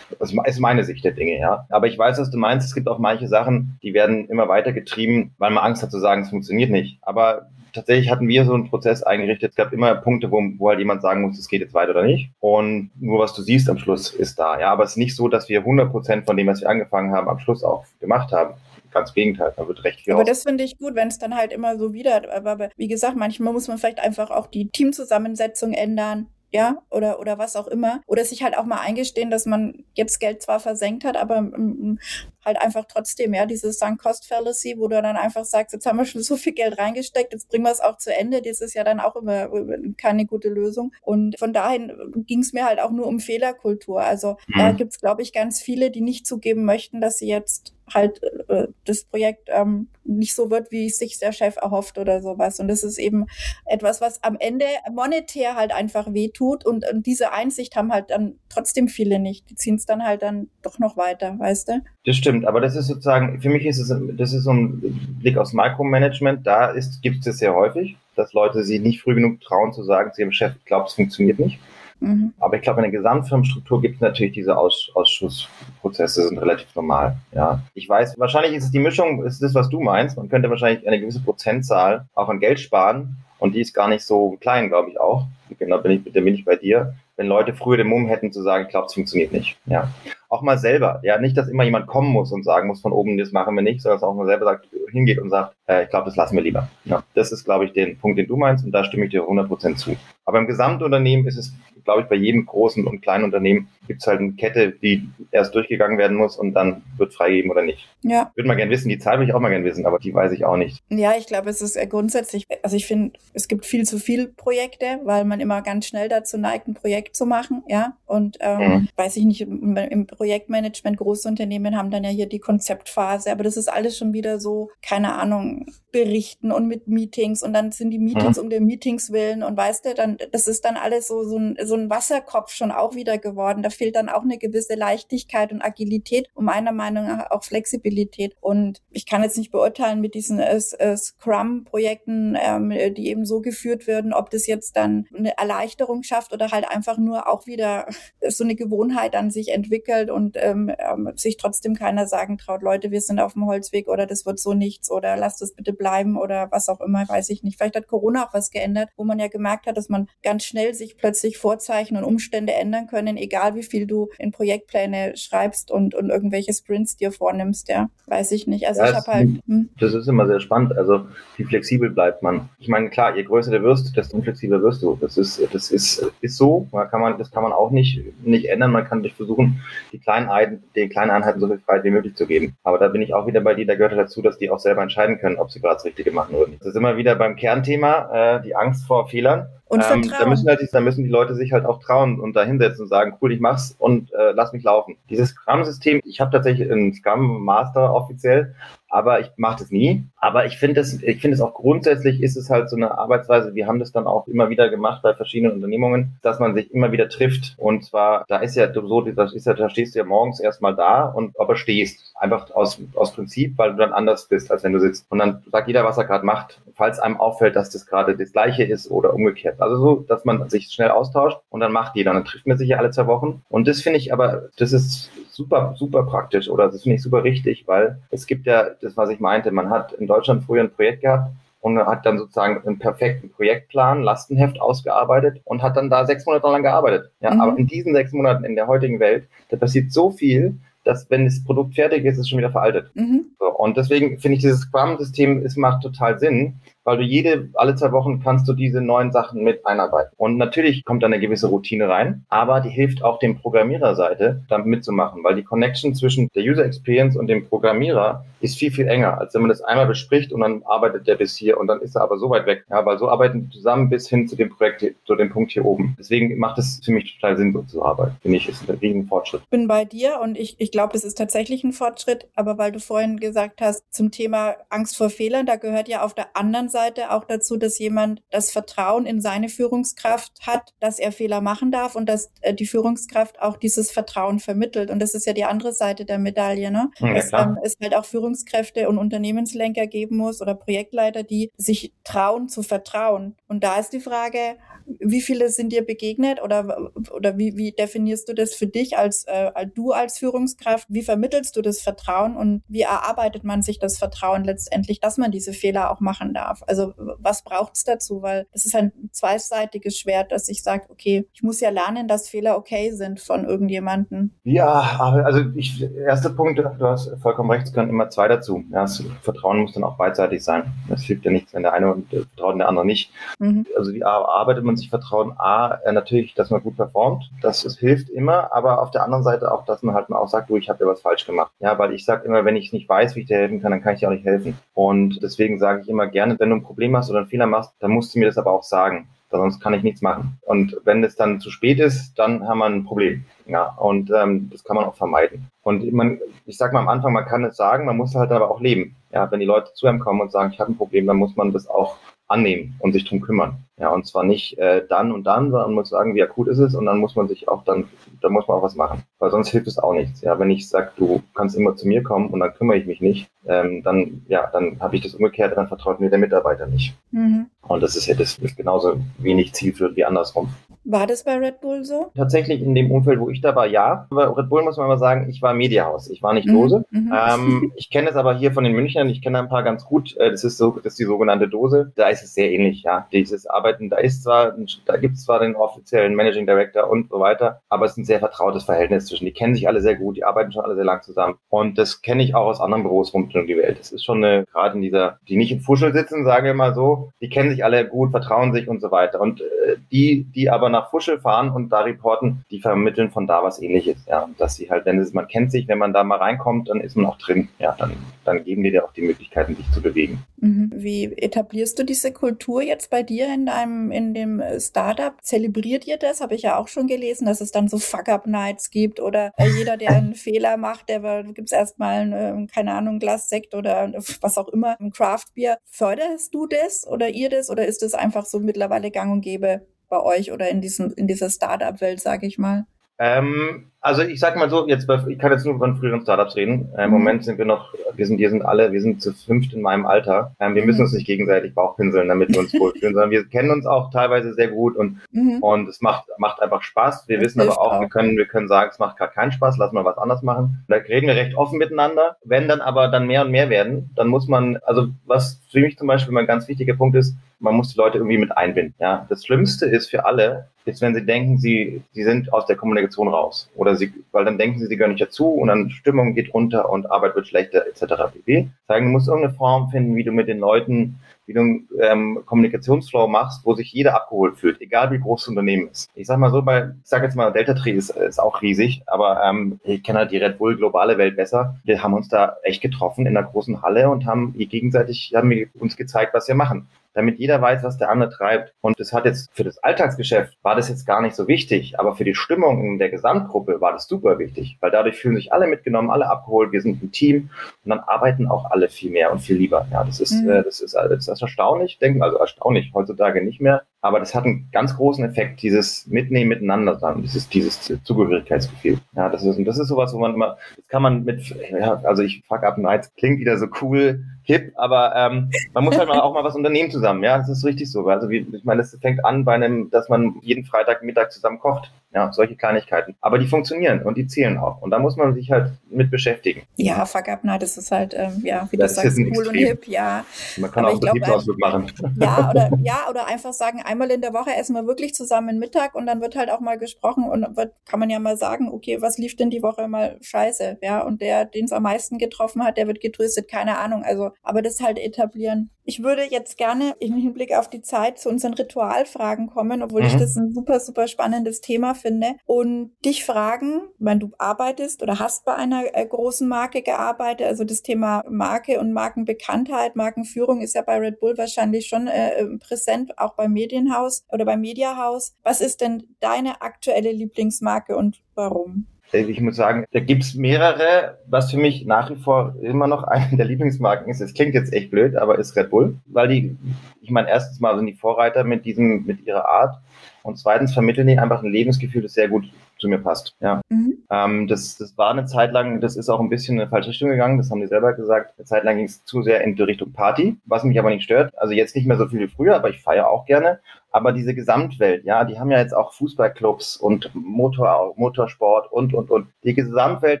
Das ist meine Sicht der Dinge, ja. Aber ich weiß, was du meinst. Es gibt auch manche Sachen, die werden immer weiter getrieben, weil man Angst hat zu sagen, es funktioniert nicht. Aber tatsächlich hatten wir so einen Prozess eingerichtet. Es gab immer Punkte, wo, wo halt jemand sagen muss, es geht jetzt weiter oder nicht. Und nur was du siehst am Schluss ist da. Ja, aber es ist nicht so, dass wir 100 Prozent von dem, was wir angefangen haben, am Schluss auch gemacht haben. Ganz Gegenteil, da wird recht viel Aber das finde ich gut, wenn es dann halt immer so wieder, aber wie gesagt, manchmal muss man vielleicht einfach auch die Teamzusammensetzung ändern ja, oder, oder was auch immer. Oder sich halt auch mal eingestehen, dass man jetzt Geld zwar versenkt hat, aber mm, halt einfach trotzdem, ja, dieses Sunk Cost Fallacy, wo du dann einfach sagst, jetzt haben wir schon so viel Geld reingesteckt, jetzt bringen wir es auch zu Ende. Das ist ja dann auch immer keine gute Lösung. Und von dahin ging es mir halt auch nur um Fehlerkultur. Also mhm. da gibt es, glaube ich, ganz viele, die nicht zugeben möchten, dass sie jetzt halt äh, das Projekt ähm, nicht so wird, wie sich der Chef erhofft oder sowas. Und das ist eben etwas, was am Ende monetär halt einfach wehtut. Und, und diese Einsicht haben halt dann trotzdem viele nicht. Die ziehen es dann halt dann doch noch weiter, weißt du? Das stimmt, aber das ist sozusagen, für mich ist es, das ist so ein Blick aufs Micromanagement, da gibt es das sehr häufig, dass Leute sich nicht früh genug trauen zu sagen zu ihrem Chef, ich es funktioniert nicht. Mhm. Aber ich glaube, in der Gesamtfirmenstruktur gibt es natürlich diese Aus Ausschussprozesse, sind relativ normal. Ja, ich weiß, wahrscheinlich ist es die Mischung, ist das, was du meinst. Man könnte wahrscheinlich eine gewisse Prozentzahl auch an Geld sparen und die ist gar nicht so klein, glaube ich auch. Genau, bin ich, bin ich bei dir. Wenn Leute früher den Mumm hätten zu sagen, ich glaube, es funktioniert nicht. Ja. auch mal selber. Ja, nicht, dass immer jemand kommen muss und sagen muss, von oben, das machen wir nicht, sondern dass auch mal selber sagt, hingeht und sagt, äh, ich glaube, das lassen wir lieber. Ja, das ist, glaube ich, den Punkt, den du meinst und da stimme ich dir 100% zu. Aber im Gesamtunternehmen ist es, glaube ich, bei jedem großen und kleinen Unternehmen gibt es halt eine Kette, die erst durchgegangen werden muss und dann wird freigegeben oder nicht. Ja. Würde mal gerne wissen, die Zahl würde ich auch mal gerne wissen, aber die weiß ich auch nicht. Ja, ich glaube, es ist grundsätzlich, also ich finde, es gibt viel zu viele Projekte, weil man immer ganz schnell dazu neigt, ein Projekt zu machen, ja. Und ähm, mhm. weiß ich nicht, im Projektmanagement, große Unternehmen haben dann ja hier die Konzeptphase, aber das ist alles schon wieder so, keine Ahnung, berichten und mit Meetings und dann sind die Meetings mhm. um den Meetings willen und weißt du, dann, das ist dann alles so, so ein, so ein Wasserkopf schon auch wieder geworden. Da fehlt dann auch eine gewisse Leichtigkeit und Agilität und meiner Meinung nach auch Flexibilität. Und ich kann jetzt nicht beurteilen mit diesen äh, äh, Scrum-Projekten, ähm, die eben so geführt werden, ob das jetzt dann eine Erleichterung schafft oder halt einfach nur auch wieder so eine Gewohnheit an sich entwickelt und ähm, ähm, sich trotzdem keiner sagen traut, Leute, wir sind auf dem Holzweg oder das wird so nichts oder lasst es bitte bleiben oder was auch immer, weiß ich nicht. Vielleicht hat Corona auch was geändert, wo man ja gemerkt hat, dass man ganz schnell sich plötzlich Vorzeichen und Umstände ändern können, egal wie viel du in Projektpläne schreibst und, und irgendwelche Sprints dir vornimmst, ja. Weiß ich nicht. Also ja, ich habe halt. Hm. Das ist immer sehr spannend. Also wie flexibel bleibt man? Ich meine, klar, je größer du wirst, desto unflexibler wirst du. Das ist, das ist, ist so. Da kann man, das kann man auch nicht, nicht ändern. Man kann nicht versuchen, die kleinen Einheiten, den kleinen Einheiten so viel Freiheit wie möglich zu geben. Aber da bin ich auch wieder bei dir, da gehört dazu, dass die auch selber entscheiden können, ob sie gerade das Richtige machen oder nicht. Das ist immer wieder beim Kernthema, äh, die Angst vor Fehlern. Und ähm, da müssen halt, da müssen die Leute sich halt auch trauen und da hinsetzen und sagen, cool, ich mach's und äh, lass mich laufen. Dieses Scrum-System, ich habe tatsächlich einen Scrum Master offiziell aber ich mache das nie. Aber ich finde es, ich finde es auch grundsätzlich ist es halt so eine Arbeitsweise. Wir haben das dann auch immer wieder gemacht bei verschiedenen Unternehmungen, dass man sich immer wieder trifft. Und zwar, da ist ja so, das ist ja, da stehst du ja morgens erstmal da und aber stehst einfach aus, aus Prinzip, weil du dann anders bist, als wenn du sitzt. Und dann sagt jeder, was er gerade macht, falls einem auffällt, dass das gerade das Gleiche ist oder umgekehrt. Also so, dass man sich schnell austauscht und dann macht jeder. Dann trifft man sich ja alle zwei Wochen. Und das finde ich aber, das ist super, super praktisch oder das finde ich super richtig, weil es gibt ja das, was ich meinte, man hat in Deutschland früher ein Projekt gehabt und hat dann sozusagen einen perfekten Projektplan, Lastenheft ausgearbeitet und hat dann da sechs Monate lang gearbeitet. Ja, mhm. aber in diesen sechs Monaten in der heutigen Welt, da passiert so viel, dass wenn das Produkt fertig ist, ist es schon wieder veraltet. Mhm. So, und deswegen finde ich dieses Scrum-System, es macht total Sinn, weil du jede, alle zwei Wochen kannst du diese neuen Sachen mit einarbeiten. Und natürlich kommt da eine gewisse Routine rein, aber die hilft auch dem Programmiererseite, damit mitzumachen, weil die Connection zwischen der User Experience und dem Programmierer ist viel, viel enger, als wenn man das einmal bespricht und dann arbeitet der bis hier und dann ist er aber so weit weg. Ja, weil so arbeiten die zusammen bis hin zu dem Projekt, zu dem Punkt hier oben. Deswegen macht es für mich total Sinn, so zu arbeiten. Finde ich, ist ein riesen Fortschritt. Ich bin bei dir und ich, ich glaube, es ist tatsächlich ein Fortschritt, aber weil du vorhin gesagt hast, zum Thema Angst vor Fehlern, da gehört ja auf der anderen Seite auch dazu, dass jemand das Vertrauen in seine Führungskraft hat, dass er Fehler machen darf und dass äh, die Führungskraft auch dieses Vertrauen vermittelt. Und das ist ja die andere Seite der Medaille, ne? Ja, dass ähm, es halt auch Führungskräfte und Unternehmenslenker geben muss oder Projektleiter, die sich trauen zu vertrauen. Und da ist die Frage, wie viele sind dir begegnet oder, oder wie, wie definierst du das für dich als, äh, als du als Führungskraft? Wie vermittelst du das Vertrauen und wie erarbeitet man sich das Vertrauen letztendlich, dass man diese Fehler auch machen darf? Also was braucht es dazu? Weil das ist ein zweiseitiges Schwert, dass ich sage, okay, ich muss ja lernen, dass Fehler okay sind von irgendjemandem. Ja, aber also ich, erster Punkt, du hast vollkommen recht, es können immer zwei dazu. Ja, das Vertrauen muss dann auch beidseitig sein. Es hilft ja nichts, wenn der eine vertraut und der andere nicht. Mhm. Also wie arbeitet man sich Vertrauen? A, äh, natürlich, dass man gut performt. Das ist, hilft immer, aber auf der anderen Seite auch, dass man halt mal auch sagt, du, ich habe ja was falsch gemacht. Ja, weil ich sage immer, wenn ich nicht weiß, wie ich dir helfen kann, dann kann ich dir auch nicht helfen. Und deswegen sage ich immer gerne, wenn du ein Problem hast oder einen Fehler machst, dann musst du mir das aber auch sagen sonst kann ich nichts machen. Und wenn es dann zu spät ist, dann haben wir ein Problem. Ja, und ähm, das kann man auch vermeiden. Und man, ich sag mal am Anfang, man kann es sagen, man muss halt aber auch leben. Ja, wenn die Leute zu einem kommen und sagen, ich habe ein Problem, dann muss man das auch annehmen und sich drum kümmern. Ja, und zwar nicht äh, dann und dann, sondern man muss sagen, wie akut ist es und dann muss man sich auch dann, da muss man auch was machen. Weil sonst hilft es auch nichts. Ja, wenn ich sage, du kannst immer zu mir kommen und dann kümmere ich mich nicht, ähm, dann, ja, dann habe ich das umgekehrt, dann vertraut mir der Mitarbeiter nicht. Mhm. Und das ist ja das ist genauso wenig zielführend wie andersrum. War das bei Red Bull so? Tatsächlich in dem Umfeld, wo ich da war, ja. Aber Red Bull muss man mal sagen, ich war Mediahaus. Ich war nicht mhm, Dose. Mhm. Ähm, ich kenne es aber hier von den Münchnern, ich kenne ein paar ganz gut. Äh, das ist so, das ist die sogenannte Dose. Da ist es sehr ähnlich, ja. Dieses Arbeiten, da ist zwar, da gibt es zwar den offiziellen Managing Director und so weiter, aber es ist ein sehr vertrautes Verhältnis zwischen. Die kennen sich alle sehr gut, die arbeiten schon alle sehr lang zusammen. Und das kenne ich auch aus anderen Büros rund um die Welt. Das ist schon eine, gerade in dieser, die nicht in Fuschel sitzen, sagen wir mal so, die kennen sich alle gut, vertrauen sich und so weiter. Und äh, die, die aber nach Fuschel fahren und da reporten, die vermitteln von da was ähnliches. Ja, dass sie halt, wenn es, man kennt sich, wenn man da mal reinkommt, dann ist man auch drin. Ja, dann, dann geben die dir auch die Möglichkeiten, dich zu bewegen. Mhm. Wie etablierst du diese Kultur jetzt bei dir in deinem, in dem Startup? Zelebriert ihr das? Habe ich ja auch schon gelesen, dass es dann so Fuck-Up-Nights gibt oder äh, jeder, der einen Fehler macht, der gibt es erstmal, ein, äh, keine Ahnung, Glas Sekt oder was auch immer, ein Craft-Bier. Förderst du das oder ihr das oder ist das einfach so mittlerweile gang und gäbe bei euch oder in diesem, in dieser Startup-Welt, sage ich mal? Ähm, also ich sag mal so, jetzt ich kann jetzt nur von früheren Startups reden. Äh, Im mhm. Moment sind wir noch, wir sind, wir sind alle, wir sind zu fünft in meinem Alter. Ähm, wir mhm. müssen uns nicht gegenseitig Bauchpinseln, damit wir uns wohlfühlen, sondern wir kennen uns auch teilweise sehr gut und mhm. und es macht macht einfach Spaß. Wir das wissen aber auch, auch, wir können wir können sagen, es macht gerade keinen Spaß, lass mal was anderes machen. Da reden wir recht offen miteinander. Wenn dann aber dann mehr und mehr werden, dann muss man, also was für mich zum Beispiel mal ein ganz wichtiger Punkt ist, man muss die Leute irgendwie mit einbinden. Ja, das Schlimmste ist für alle, ist, wenn sie denken, sie, sie sind aus der Kommunikation raus. Oder sie, weil dann denken sie, sie gehören nicht dazu und dann Stimmung geht runter und Arbeit wird schlechter, etc. pp. Sagen, du musst irgendeine Form finden, wie du mit den Leuten, wie du einen ähm, Kommunikationsflow machst, wo sich jeder abgeholt fühlt, egal wie groß das Unternehmen ist. Ich sag mal so, bei, ich sag jetzt mal, Delta Tree ist, ist auch riesig, aber ähm, ich kenne halt die Red Bull globale Welt besser. Wir haben uns da echt getroffen in einer großen Halle und haben gegenseitig, haben wir uns gezeigt, was wir machen damit jeder weiß, was der andere treibt. Und das hat jetzt für das Alltagsgeschäft war das jetzt gar nicht so wichtig, aber für die Stimmung in der Gesamtgruppe war das super wichtig, weil dadurch fühlen sich alle mitgenommen, alle abgeholt, wir sind ein Team und dann arbeiten auch alle viel mehr und viel lieber. Ja, das ist, mhm. äh, das ist, das ist erstaunlich, denken, also erstaunlich heutzutage nicht mehr, aber das hat einen ganz großen Effekt, dieses Mitnehmen miteinander sein, dieses, dieses Zugehörigkeitsgefühl. Ja, das ist, und das ist sowas, wo man immer, das kann man mit, ja, also ich fuck up nights, klingt wieder so cool, hip, aber ähm, man muss halt mal auch mal was unternehmen zusammen, ja, das ist richtig so. Also wie, ich meine, das fängt an bei einem, dass man jeden Freitagmittag zusammen kocht. Ja, solche Kleinigkeiten. Aber die funktionieren und die zählen auch. Und da muss man sich halt mit beschäftigen. Ja, Fuck Up Night, das ist halt, ähm, ja, wie das du sagst, cool Extrem. und hip, ja. Man kann Aber auch Betriebsausflug machen. Ja oder, ja, oder einfach sagen, einmal in der Woche essen wir wirklich zusammen Mittag und dann wird halt auch mal gesprochen und wird, kann man ja mal sagen, okay, was lief denn die Woche mal scheiße? Ja, und der, den es am meisten getroffen hat, der wird getröstet, keine Ahnung. Also, aber das halt etablieren. Ich würde jetzt gerne im Hinblick auf die Zeit zu unseren Ritualfragen kommen, obwohl mhm. ich das ein super, super spannendes Thema finde und dich fragen, wenn du arbeitest oder hast bei einer äh, großen Marke gearbeitet, also das Thema Marke und Markenbekanntheit, Markenführung ist ja bei Red Bull wahrscheinlich schon äh, äh präsent, auch beim Medienhaus oder beim Mediahaus. Was ist denn deine aktuelle Lieblingsmarke und warum? Äh, ich muss sagen, da gibt's mehrere, was für mich nach wie vor immer noch eine der Lieblingsmarken ist. Es klingt jetzt echt blöd, aber ist Red Bull, weil die, ich meine, erstens mal sind die Vorreiter mit diesem, mit ihrer Art und zweitens vermitteln die einfach ein Lebensgefühl, das sehr gut zu mir passt. Ja. Mhm. Ähm, das, das war eine Zeit lang, das ist auch ein bisschen in eine falsche Richtung gegangen, das haben die selber gesagt. Eine Zeit lang ging es zu sehr in die Richtung Party, was mich aber nicht stört. Also jetzt nicht mehr so viel wie früher, aber ich feiere auch gerne. Aber diese Gesamtwelt, ja, die haben ja jetzt auch Fußballclubs und Motor, Motorsport und, und, und. Die Gesamtwelt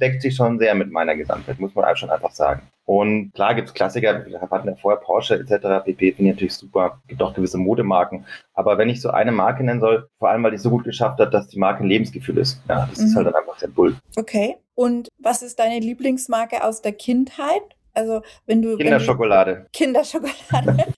deckt sich schon sehr mit meiner Gesamtwelt, muss man schon einfach sagen. Und klar gibt's Klassiker, wir hatten ja vorher Porsche etc. pp. finde ich natürlich super. Gibt auch gewisse Modemarken. Aber wenn ich so eine Marke nennen soll, vor allem, weil die so gut geschafft hat, dass die Marke ein Lebensgefühl ist. Ja, das mhm. ist halt dann einfach Red Bull. Okay. Und was ist deine Lieblingsmarke aus der Kindheit? Also, wenn du. Kinderschokolade. Wenn du, Kinderschokolade.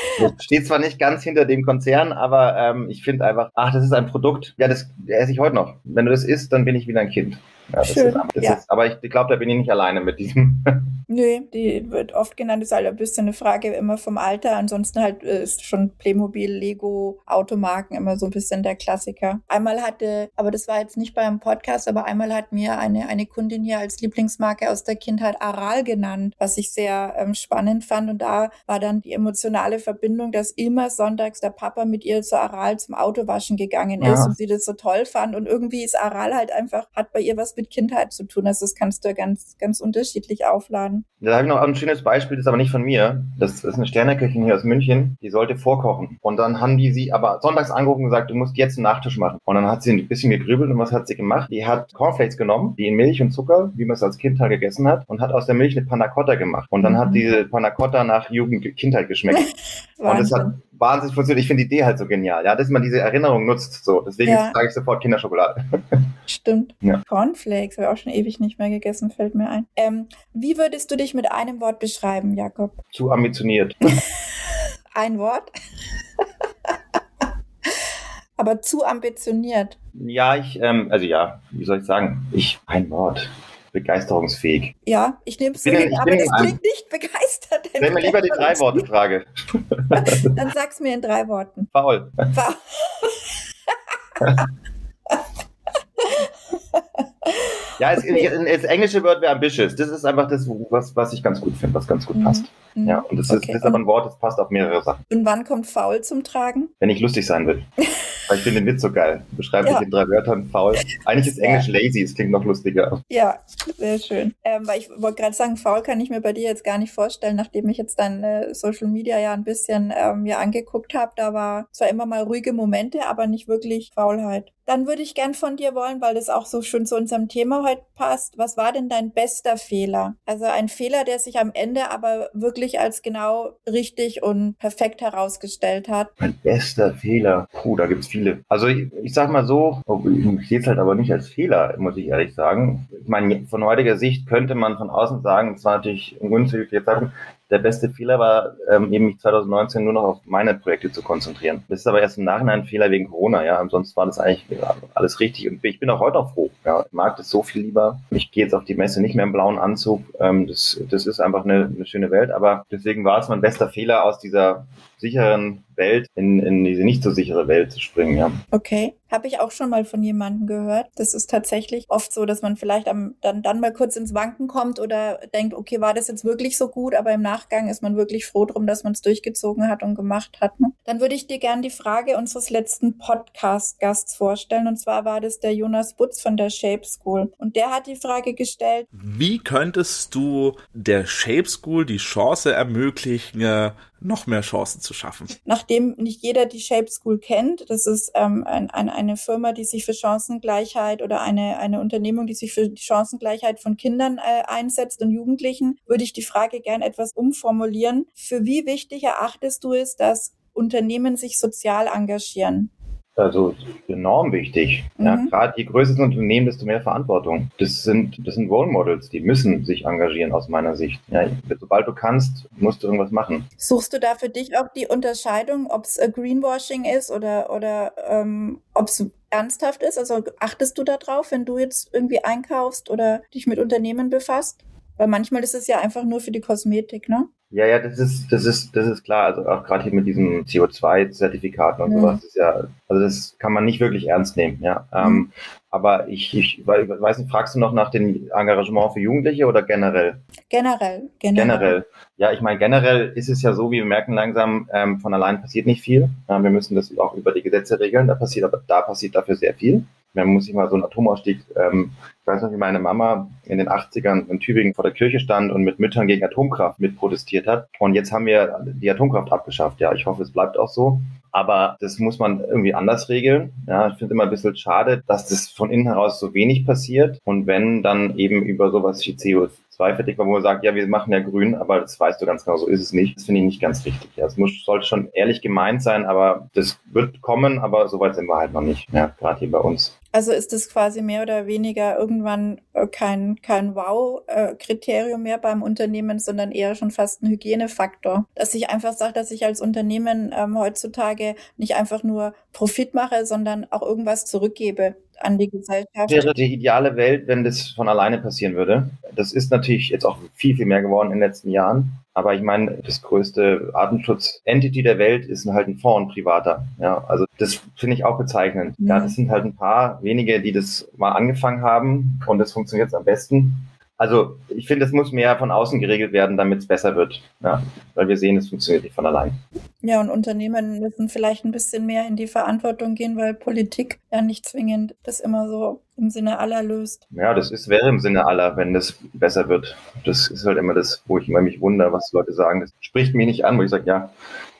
steht zwar nicht ganz hinter dem Konzern, aber ähm, ich finde einfach, ach, das ist ein Produkt, ja, das esse ich heute noch. Wenn du das isst, dann bin ich wieder ein Kind. Ja, Schön. Ist, das ja. Ist, aber ich glaube, da bin ich nicht alleine mit diesem. Nö, die wird oft genannt, ist halt ein bisschen eine Frage immer vom Alter. Ansonsten halt äh, ist schon Playmobil, Lego, Automarken immer so ein bisschen der Klassiker. Einmal hatte, aber das war jetzt nicht beim Podcast, aber einmal hat mir eine, eine Kundin hier als Lieblingsmarke aus der Kindheit Aral genannt, was ich sehr ähm, spannend fand. Und da war dann die emotionale Verbindung, dass immer sonntags der Papa mit ihr zu Aral zum Autowaschen gegangen ist ja. und sie das so toll fand. Und irgendwie ist Aral halt einfach, hat bei ihr was mit Kindheit zu tun. Also das kannst du ganz, ganz unterschiedlich aufladen. Da habe ich noch ein schönes Beispiel, das ist aber nicht von mir. Das ist eine Sterneköchin hier aus München, die sollte vorkochen. Und dann haben die sie aber sonntags angerufen und gesagt, du musst jetzt einen Nachtisch machen. Und dann hat sie ein bisschen gegrübelt und was hat sie gemacht? Die hat Cornflakes genommen, die in Milch und Zucker, wie man es als Kind halt gegessen hat, und hat aus der Milch eine Panna Cotta gemacht. Und dann mhm. hat diese Panna Cotta nach Jugend Kindheit geschmeckt. und es hat wahnsinnig funktioniert. Ich finde die Idee halt so genial, ja, dass man diese Erinnerung nutzt. So, deswegen ja. sage ich sofort Kinderschokolade. Stimmt. Ja. Cornflakes habe ich auch schon ewig nicht mehr gegessen, fällt mir ein. Ähm, wie würdest du dich mit einem Wort beschreiben, Jakob? Zu ambitioniert. ein Wort? Aber zu ambitioniert. Ja, ich, ähm, also ja, wie soll ich sagen? Ich, ein Wort begeisterungsfähig. Ja, ich nehme es hin, aber das klingt nicht begeistert. Stell mir lieber die drei Worte Frage. Dann sag's mir in drei Worten. Faul. Faul. Ja, es, das englische Wort wäre ambitious. Das ist einfach das, was, was ich ganz gut finde, was ganz gut mhm. passt. Mhm. Ja, und das, okay. ist, das ist aber ein Wort, das passt auf mehrere Sachen. Und wann kommt faul zum Tragen? Wenn ich lustig sein will. Weil ich finde den Witz so geil. Beschreibe ja. ich in drei Wörtern faul. Eigentlich ist Englisch ja. lazy, es klingt noch lustiger. Ja, sehr schön. Ähm, weil ich wollte gerade sagen, faul kann ich mir bei dir jetzt gar nicht vorstellen, nachdem ich jetzt dein äh, Social Media ja ein bisschen ähm, mir angeguckt habe. Da war zwar immer mal ruhige Momente, aber nicht wirklich Faulheit. Dann würde ich gern von dir wollen, weil das auch so schön zu unserem Thema heute passt. Was war denn dein bester Fehler? Also ein Fehler, der sich am Ende aber wirklich als genau richtig und perfekt herausgestellt hat. Mein bester Fehler. Puh, da gibt's viele. Also ich, ich sag mal so, ich sehe es halt aber nicht als Fehler, muss ich ehrlich sagen. Ich meine, von heutiger Sicht könnte man von außen sagen, es war natürlich ein günstiger Zeitpunkt, der beste Fehler war, ähm, eben mich 2019 nur noch auf meine Projekte zu konzentrieren. Das ist aber erst im Nachhinein ein Fehler wegen Corona, ja. Ansonsten war das eigentlich alles richtig. Und ich bin auch heute noch froh. Ja. Ich mag das so viel lieber. Ich gehe jetzt auf die Messe nicht mehr im blauen Anzug. Ähm, das, das ist einfach eine, eine schöne Welt. Aber deswegen war es mein bester Fehler aus dieser sicheren Welt in, in diese nicht so sichere Welt zu springen, ja. Okay. Habe ich auch schon mal von jemandem gehört. Das ist tatsächlich oft so, dass man vielleicht am, dann, dann mal kurz ins Wanken kommt oder denkt, okay, war das jetzt wirklich so gut? Aber im Nachgang ist man wirklich froh drum, dass man es durchgezogen hat und gemacht hat. Ne? Dann würde ich dir gerne die Frage unseres letzten Podcast-Gasts vorstellen. Und zwar war das der Jonas Butz von der Shape School. Und der hat die Frage gestellt, wie könntest du der Shape School die Chance ermöglichen, noch mehr Chancen zu schaffen. Nachdem nicht jeder die Shape School kennt, das ist ähm, ein, ein, eine Firma, die sich für Chancengleichheit oder eine, eine Unternehmung, die sich für die Chancengleichheit von Kindern äh, einsetzt und Jugendlichen, würde ich die Frage gern etwas umformulieren. Für wie wichtig erachtest du es, dass Unternehmen sich sozial engagieren? Also enorm wichtig. Mhm. Ja, Gerade je größer das Unternehmen, desto mehr Verantwortung. Das sind, das sind Role Models, die müssen sich engagieren aus meiner Sicht. Ja, sobald du kannst, musst du irgendwas machen. Suchst du da für dich auch die Unterscheidung, ob es Greenwashing ist oder, oder ähm, ob es ernsthaft ist? Also achtest du da drauf, wenn du jetzt irgendwie einkaufst oder dich mit Unternehmen befasst? Weil manchmal ist es ja einfach nur für die Kosmetik, ne? Ja, ja, das ist, das ist, das ist klar. Also auch gerade hier mit diesen CO2-Zertifikaten und mhm. sowas ist ja, also das kann man nicht wirklich ernst nehmen, ja. Mhm. Ähm, aber ich, ich weiß nicht, fragst du noch nach dem Engagement für Jugendliche oder generell? Generell, generell. Generell. Ja, ich meine, generell ist es ja so, wie wir merken langsam, ähm, von allein passiert nicht viel. Ähm, wir müssen das auch über die Gesetze regeln. Da passiert aber, da passiert dafür sehr viel. Man muss sich mal so einen Atomausstieg, ähm, weiß noch, wie meine Mama in den 80ern in Tübingen vor der Kirche stand und mit Müttern gegen Atomkraft mit protestiert hat. Und jetzt haben wir die Atomkraft abgeschafft. Ja, ich hoffe, es bleibt auch so. Aber das muss man irgendwie anders regeln. Ja, ich finde immer ein bisschen schade, dass das von innen heraus so wenig passiert. Und wenn, dann eben über sowas wie CO2 Zweifeldig, wo man sagt, ja, wir machen ja grün, aber das weißt du ganz genau, so ist es nicht. Das finde ich nicht ganz richtig. Ja, es muss, sollte schon ehrlich gemeint sein, aber das wird kommen, aber soweit sind wir halt noch nicht, ja, gerade hier bei uns. Also ist es quasi mehr oder weniger irgendwann äh, kein, kein Wow-Kriterium mehr beim Unternehmen, sondern eher schon fast ein Hygienefaktor. Dass ich einfach sage, dass ich als Unternehmen ähm, heutzutage nicht einfach nur Profit mache, sondern auch irgendwas zurückgebe an die Gesellschaft. Wäre die ideale Welt, wenn das von alleine passieren würde. Das ist natürlich jetzt auch viel, viel mehr geworden in den letzten Jahren. Aber ich meine, das größte Artenschutz-Entity der Welt ist halt ein Fonds, ein privater. Ja, also das finde ich auch bezeichnend. Ja. ja, das sind halt ein paar wenige, die das mal angefangen haben und das funktioniert am besten. Also ich finde, es muss mehr von außen geregelt werden, damit es besser wird. Ja, weil wir sehen, es funktioniert nicht von allein. Ja, und Unternehmen müssen vielleicht ein bisschen mehr in die Verantwortung gehen, weil Politik ja nicht zwingend das immer so im Sinne aller löst. Ja, das ist, wäre im Sinne aller, wenn das besser wird. Das ist halt immer das, wo ich immer mich wundere, was Leute sagen. Das spricht mich nicht an, wo ich sage, ja,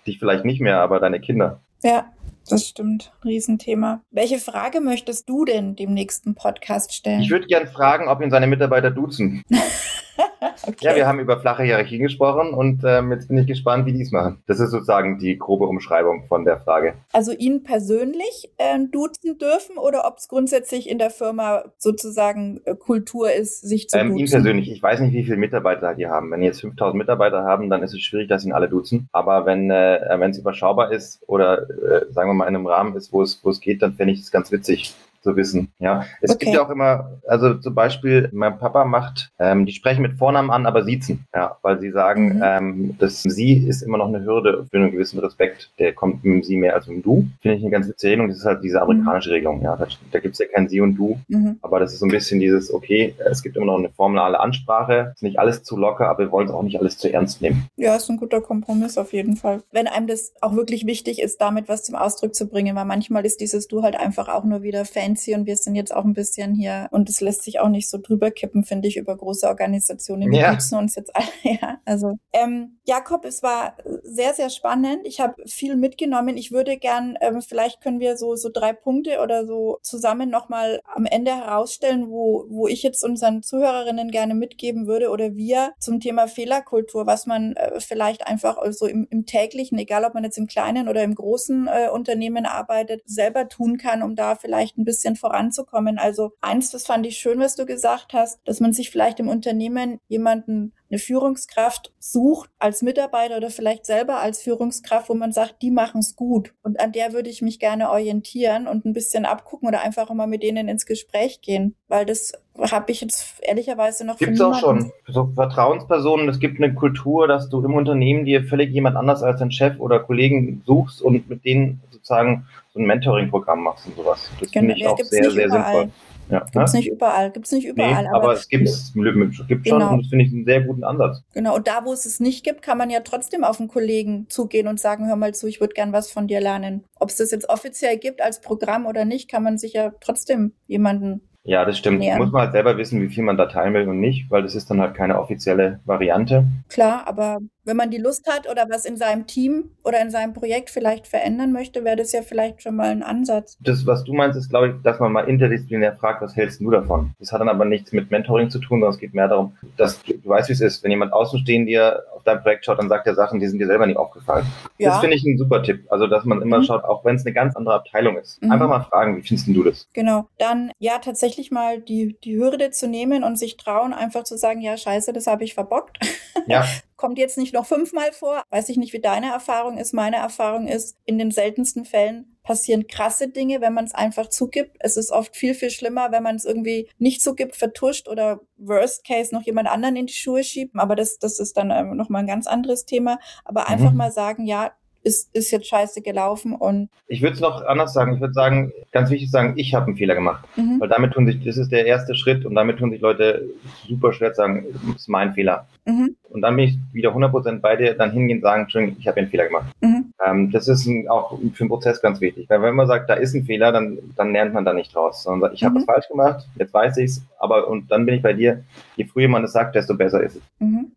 dich vielleicht nicht mehr, aber deine Kinder. Ja, das stimmt. Riesenthema. Welche Frage möchtest du denn dem nächsten Podcast stellen? Ich würde gern fragen, ob ihn seine Mitarbeiter duzen. okay. Ja, wir haben über flache Hierarchien gesprochen und ähm, jetzt bin ich gespannt, wie die es machen. Das ist sozusagen die grobe Umschreibung von der Frage. Also ihn persönlich äh, duzen dürfen oder ob es grundsätzlich in der Firma sozusagen äh, Kultur ist, sich zu ähm, duzen? Ihn persönlich. Ich weiß nicht, wie viele Mitarbeiter die haben. Wenn die jetzt 5000 Mitarbeiter haben, dann ist es schwierig, dass ihn alle duzen. Aber wenn äh, es überschaubar ist oder äh, sagen wir mal in einem Rahmen ist, wo es, wo es geht, dann fände ich es ganz witzig zu wissen. Ja, es okay. gibt ja auch immer, also zum Beispiel, mein Papa macht, ähm, die sprechen mit Vornamen an, aber siezen, ja, weil sie sagen, mhm. ähm, das Sie ist immer noch eine Hürde für einen gewissen Respekt, der kommt mit dem Sie mehr als mit dem Du. Finde ich eine ganz witzige Regelung, das ist halt diese mhm. amerikanische mhm. Regelung, ja, da, da gibt es ja kein Sie und Du, mhm. aber das ist so ein bisschen dieses, okay, es gibt immer noch eine formale Ansprache, ist nicht alles zu locker, aber wir wollen es auch nicht alles zu ernst nehmen. Ja, ist ein guter Kompromiss auf jeden Fall. Wenn einem das auch wirklich wichtig ist, damit was zum Ausdruck zu bringen, weil manchmal ist dieses Du halt einfach auch nur wieder Fan fancy und wir sind jetzt auch ein bisschen hier und es lässt sich auch nicht so drüber kippen, finde ich, über große Organisationen. Wir ja. nutzen uns jetzt alle, ja. Also, ähm, Jakob, es war sehr, sehr spannend. Ich habe viel mitgenommen. Ich würde gern, ähm, vielleicht können wir so, so drei Punkte oder so zusammen nochmal am Ende herausstellen, wo, wo ich jetzt unseren Zuhörerinnen gerne mitgeben würde oder wir zum Thema Fehlerkultur, was man äh, vielleicht einfach also im, im täglichen, egal ob man jetzt im kleinen oder im großen äh, Unternehmen arbeitet, selber tun kann, um da vielleicht ein bisschen bisschen voranzukommen. Also eins, das fand ich schön, was du gesagt hast, dass man sich vielleicht im Unternehmen jemanden eine Führungskraft sucht als Mitarbeiter oder vielleicht selber als Führungskraft, wo man sagt, die machen es gut. Und an der würde ich mich gerne orientieren und ein bisschen abgucken oder einfach mal mit denen ins Gespräch gehen. Weil das habe ich jetzt ehrlicherweise noch Gibt es auch schon. So Vertrauenspersonen, es gibt eine Kultur, dass du im Unternehmen dir völlig jemand anders als dein Chef oder Kollegen suchst und mit denen sozusagen so ein Mentoring-Programm machst und sowas. Das genau, finde ich auch sehr, sehr überall. sinnvoll. Ja, gibt es nicht überall, gibt es nicht überall. Nee, aber, aber, es gibt es gibt genau. schon und das finde ich einen sehr guten Ansatz. Genau, und da, wo es es nicht gibt, kann man ja trotzdem auf einen Kollegen zugehen und sagen, hör mal zu, ich würde gern was von dir lernen. Ob es das jetzt offiziell gibt als Programm oder nicht, kann man sich ja trotzdem jemanden ja, das stimmt. Nähern. Muss man halt selber wissen, wie viel man da teilen will und nicht, weil das ist dann halt keine offizielle Variante. Klar, aber wenn man die Lust hat oder was in seinem Team oder in seinem Projekt vielleicht verändern möchte, wäre das ja vielleicht schon mal ein Ansatz. Das, was du meinst, ist, glaube ich, dass man mal interdisziplinär fragt, was hältst du davon? Das hat dann aber nichts mit Mentoring zu tun, sondern es geht mehr darum, dass du, du weißt, wie es ist. Wenn jemand außenstehend dir auf dein Projekt schaut, dann sagt er Sachen, die sind dir selber nicht aufgefallen. Ja. Das finde ich ein super Tipp. Also, dass man immer mhm. schaut, auch wenn es eine ganz andere Abteilung ist. Mhm. Einfach mal fragen, wie findest du das? Genau. Dann, ja, tatsächlich mal die, die Hürde zu nehmen und sich trauen, einfach zu sagen, ja, scheiße, das habe ich verbockt. Ja. kommt jetzt nicht noch fünfmal vor. Weiß ich nicht, wie deine Erfahrung ist. Meine Erfahrung ist, in den seltensten Fällen passieren krasse Dinge, wenn man es einfach zugibt. Es ist oft viel, viel schlimmer, wenn man es irgendwie nicht zugibt, vertuscht oder worst case noch jemand anderen in die Schuhe schiebt. Aber das, das ist dann ähm, nochmal ein ganz anderes Thema. Aber einfach mhm. mal sagen, ja, ist, ist jetzt scheiße gelaufen und. Ich würde es noch anders sagen. Ich würde sagen, ganz wichtig sagen, ich habe einen Fehler gemacht. Mhm. Weil damit tun sich, das ist der erste Schritt und damit tun sich Leute super schwer zu sagen, das ist mein Fehler. Mhm. Und dann bin ich wieder 100% bei dir, dann hingehen und sagen, Entschuldigung, ich habe einen Fehler gemacht. Mhm. Ähm, das ist ein, auch für den Prozess ganz wichtig. Weil wenn man sagt, da ist ein Fehler, dann, dann lernt man da nicht raus. Sondern sagt, ich habe mhm. was falsch gemacht, jetzt weiß ich's, aber und dann bin ich bei dir, je früher man es sagt, desto besser ist es.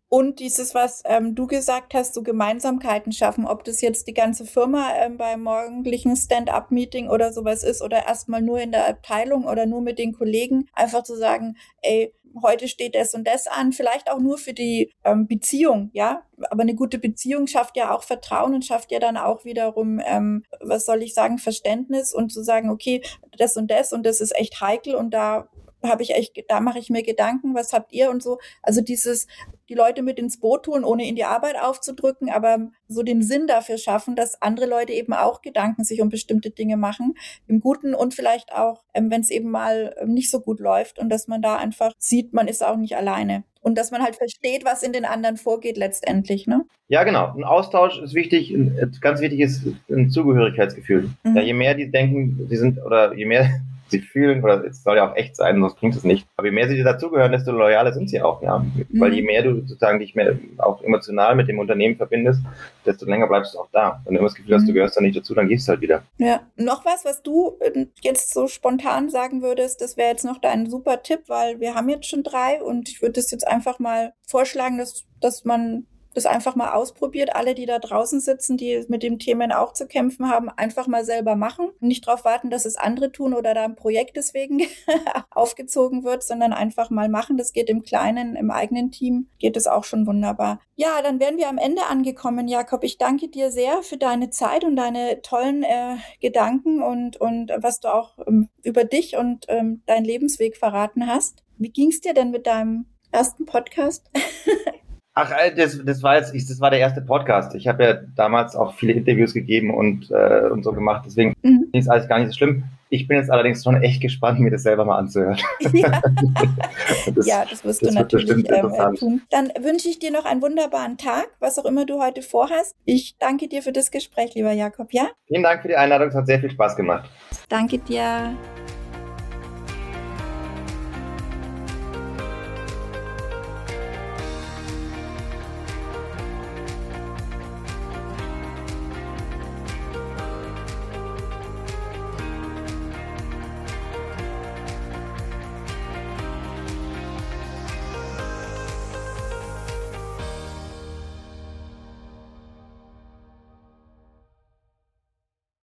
Und dieses, was ähm, du gesagt hast, so Gemeinsamkeiten schaffen, ob das jetzt die ganze Firma ähm, beim morgendlichen Stand-up-Meeting oder sowas ist oder erstmal nur in der Abteilung oder nur mit den Kollegen, einfach zu sagen, ey, heute steht das und das an, vielleicht auch nur für die ähm, Beziehung, ja. Aber eine gute Beziehung schafft ja auch Vertrauen und schafft ja dann auch wiederum, ähm, was soll ich sagen, Verständnis und zu sagen, okay, das und das und das ist echt heikel und da habe ich echt, da mache ich mir Gedanken, was habt ihr und so. Also dieses, die Leute mit ins Boot tun, ohne in die Arbeit aufzudrücken, aber so den Sinn dafür schaffen, dass andere Leute eben auch Gedanken sich um bestimmte Dinge machen, im Guten und vielleicht auch, ähm, wenn es eben mal ähm, nicht so gut läuft und dass man da einfach sieht, man ist auch nicht alleine. Und dass man halt versteht, was in den anderen vorgeht letztendlich, ne? Ja, genau. Ein Austausch ist wichtig. Ganz wichtig ist ein Zugehörigkeitsgefühl. Mhm. Ja, je mehr die denken, sie sind, oder je mehr sich fühlen, oder es soll ja auch echt sein, sonst bringt es nicht. Aber je mehr sie dazugehören, desto loyaler sind sie auch, ja. Mhm. Weil je mehr du sozusagen dich mehr auch emotional mit dem Unternehmen verbindest, desto länger bleibst du auch da. Wenn du immer das Gefühl hast, du mhm. gehörst da nicht dazu, dann gehst du halt wieder. Ja. Noch was, was du äh, jetzt so spontan sagen würdest, das wäre jetzt noch dein super Tipp, weil wir haben jetzt schon drei und ich würde das jetzt einfach mal vorschlagen, dass, dass man das einfach mal ausprobiert. Alle, die da draußen sitzen, die mit dem Themen auch zu kämpfen haben, einfach mal selber machen. Nicht darauf warten, dass es andere tun oder da ein Projekt deswegen aufgezogen wird, sondern einfach mal machen. Das geht im Kleinen, im eigenen Team, geht es auch schon wunderbar. Ja, dann wären wir am Ende angekommen, Jakob. Ich danke dir sehr für deine Zeit und deine tollen äh, Gedanken und, und was du auch ähm, über dich und ähm, deinen Lebensweg verraten hast. Wie ging es dir denn mit deinem ersten Podcast? Ach, äh, das, das war jetzt, das war der erste Podcast. Ich habe ja damals auch viele Interviews gegeben und, äh, und so gemacht. Deswegen mhm. ist alles gar nicht so schlimm. Ich bin jetzt allerdings schon echt gespannt, mir das selber mal anzuhören. Ja, das, ja, das wirst das du natürlich ähm, äh, tun. Dann wünsche ich dir noch einen wunderbaren Tag, was auch immer du heute vorhast. Ich danke dir für das Gespräch, lieber Jakob, ja? Vielen Dank für die Einladung, es hat sehr viel Spaß gemacht. Danke dir.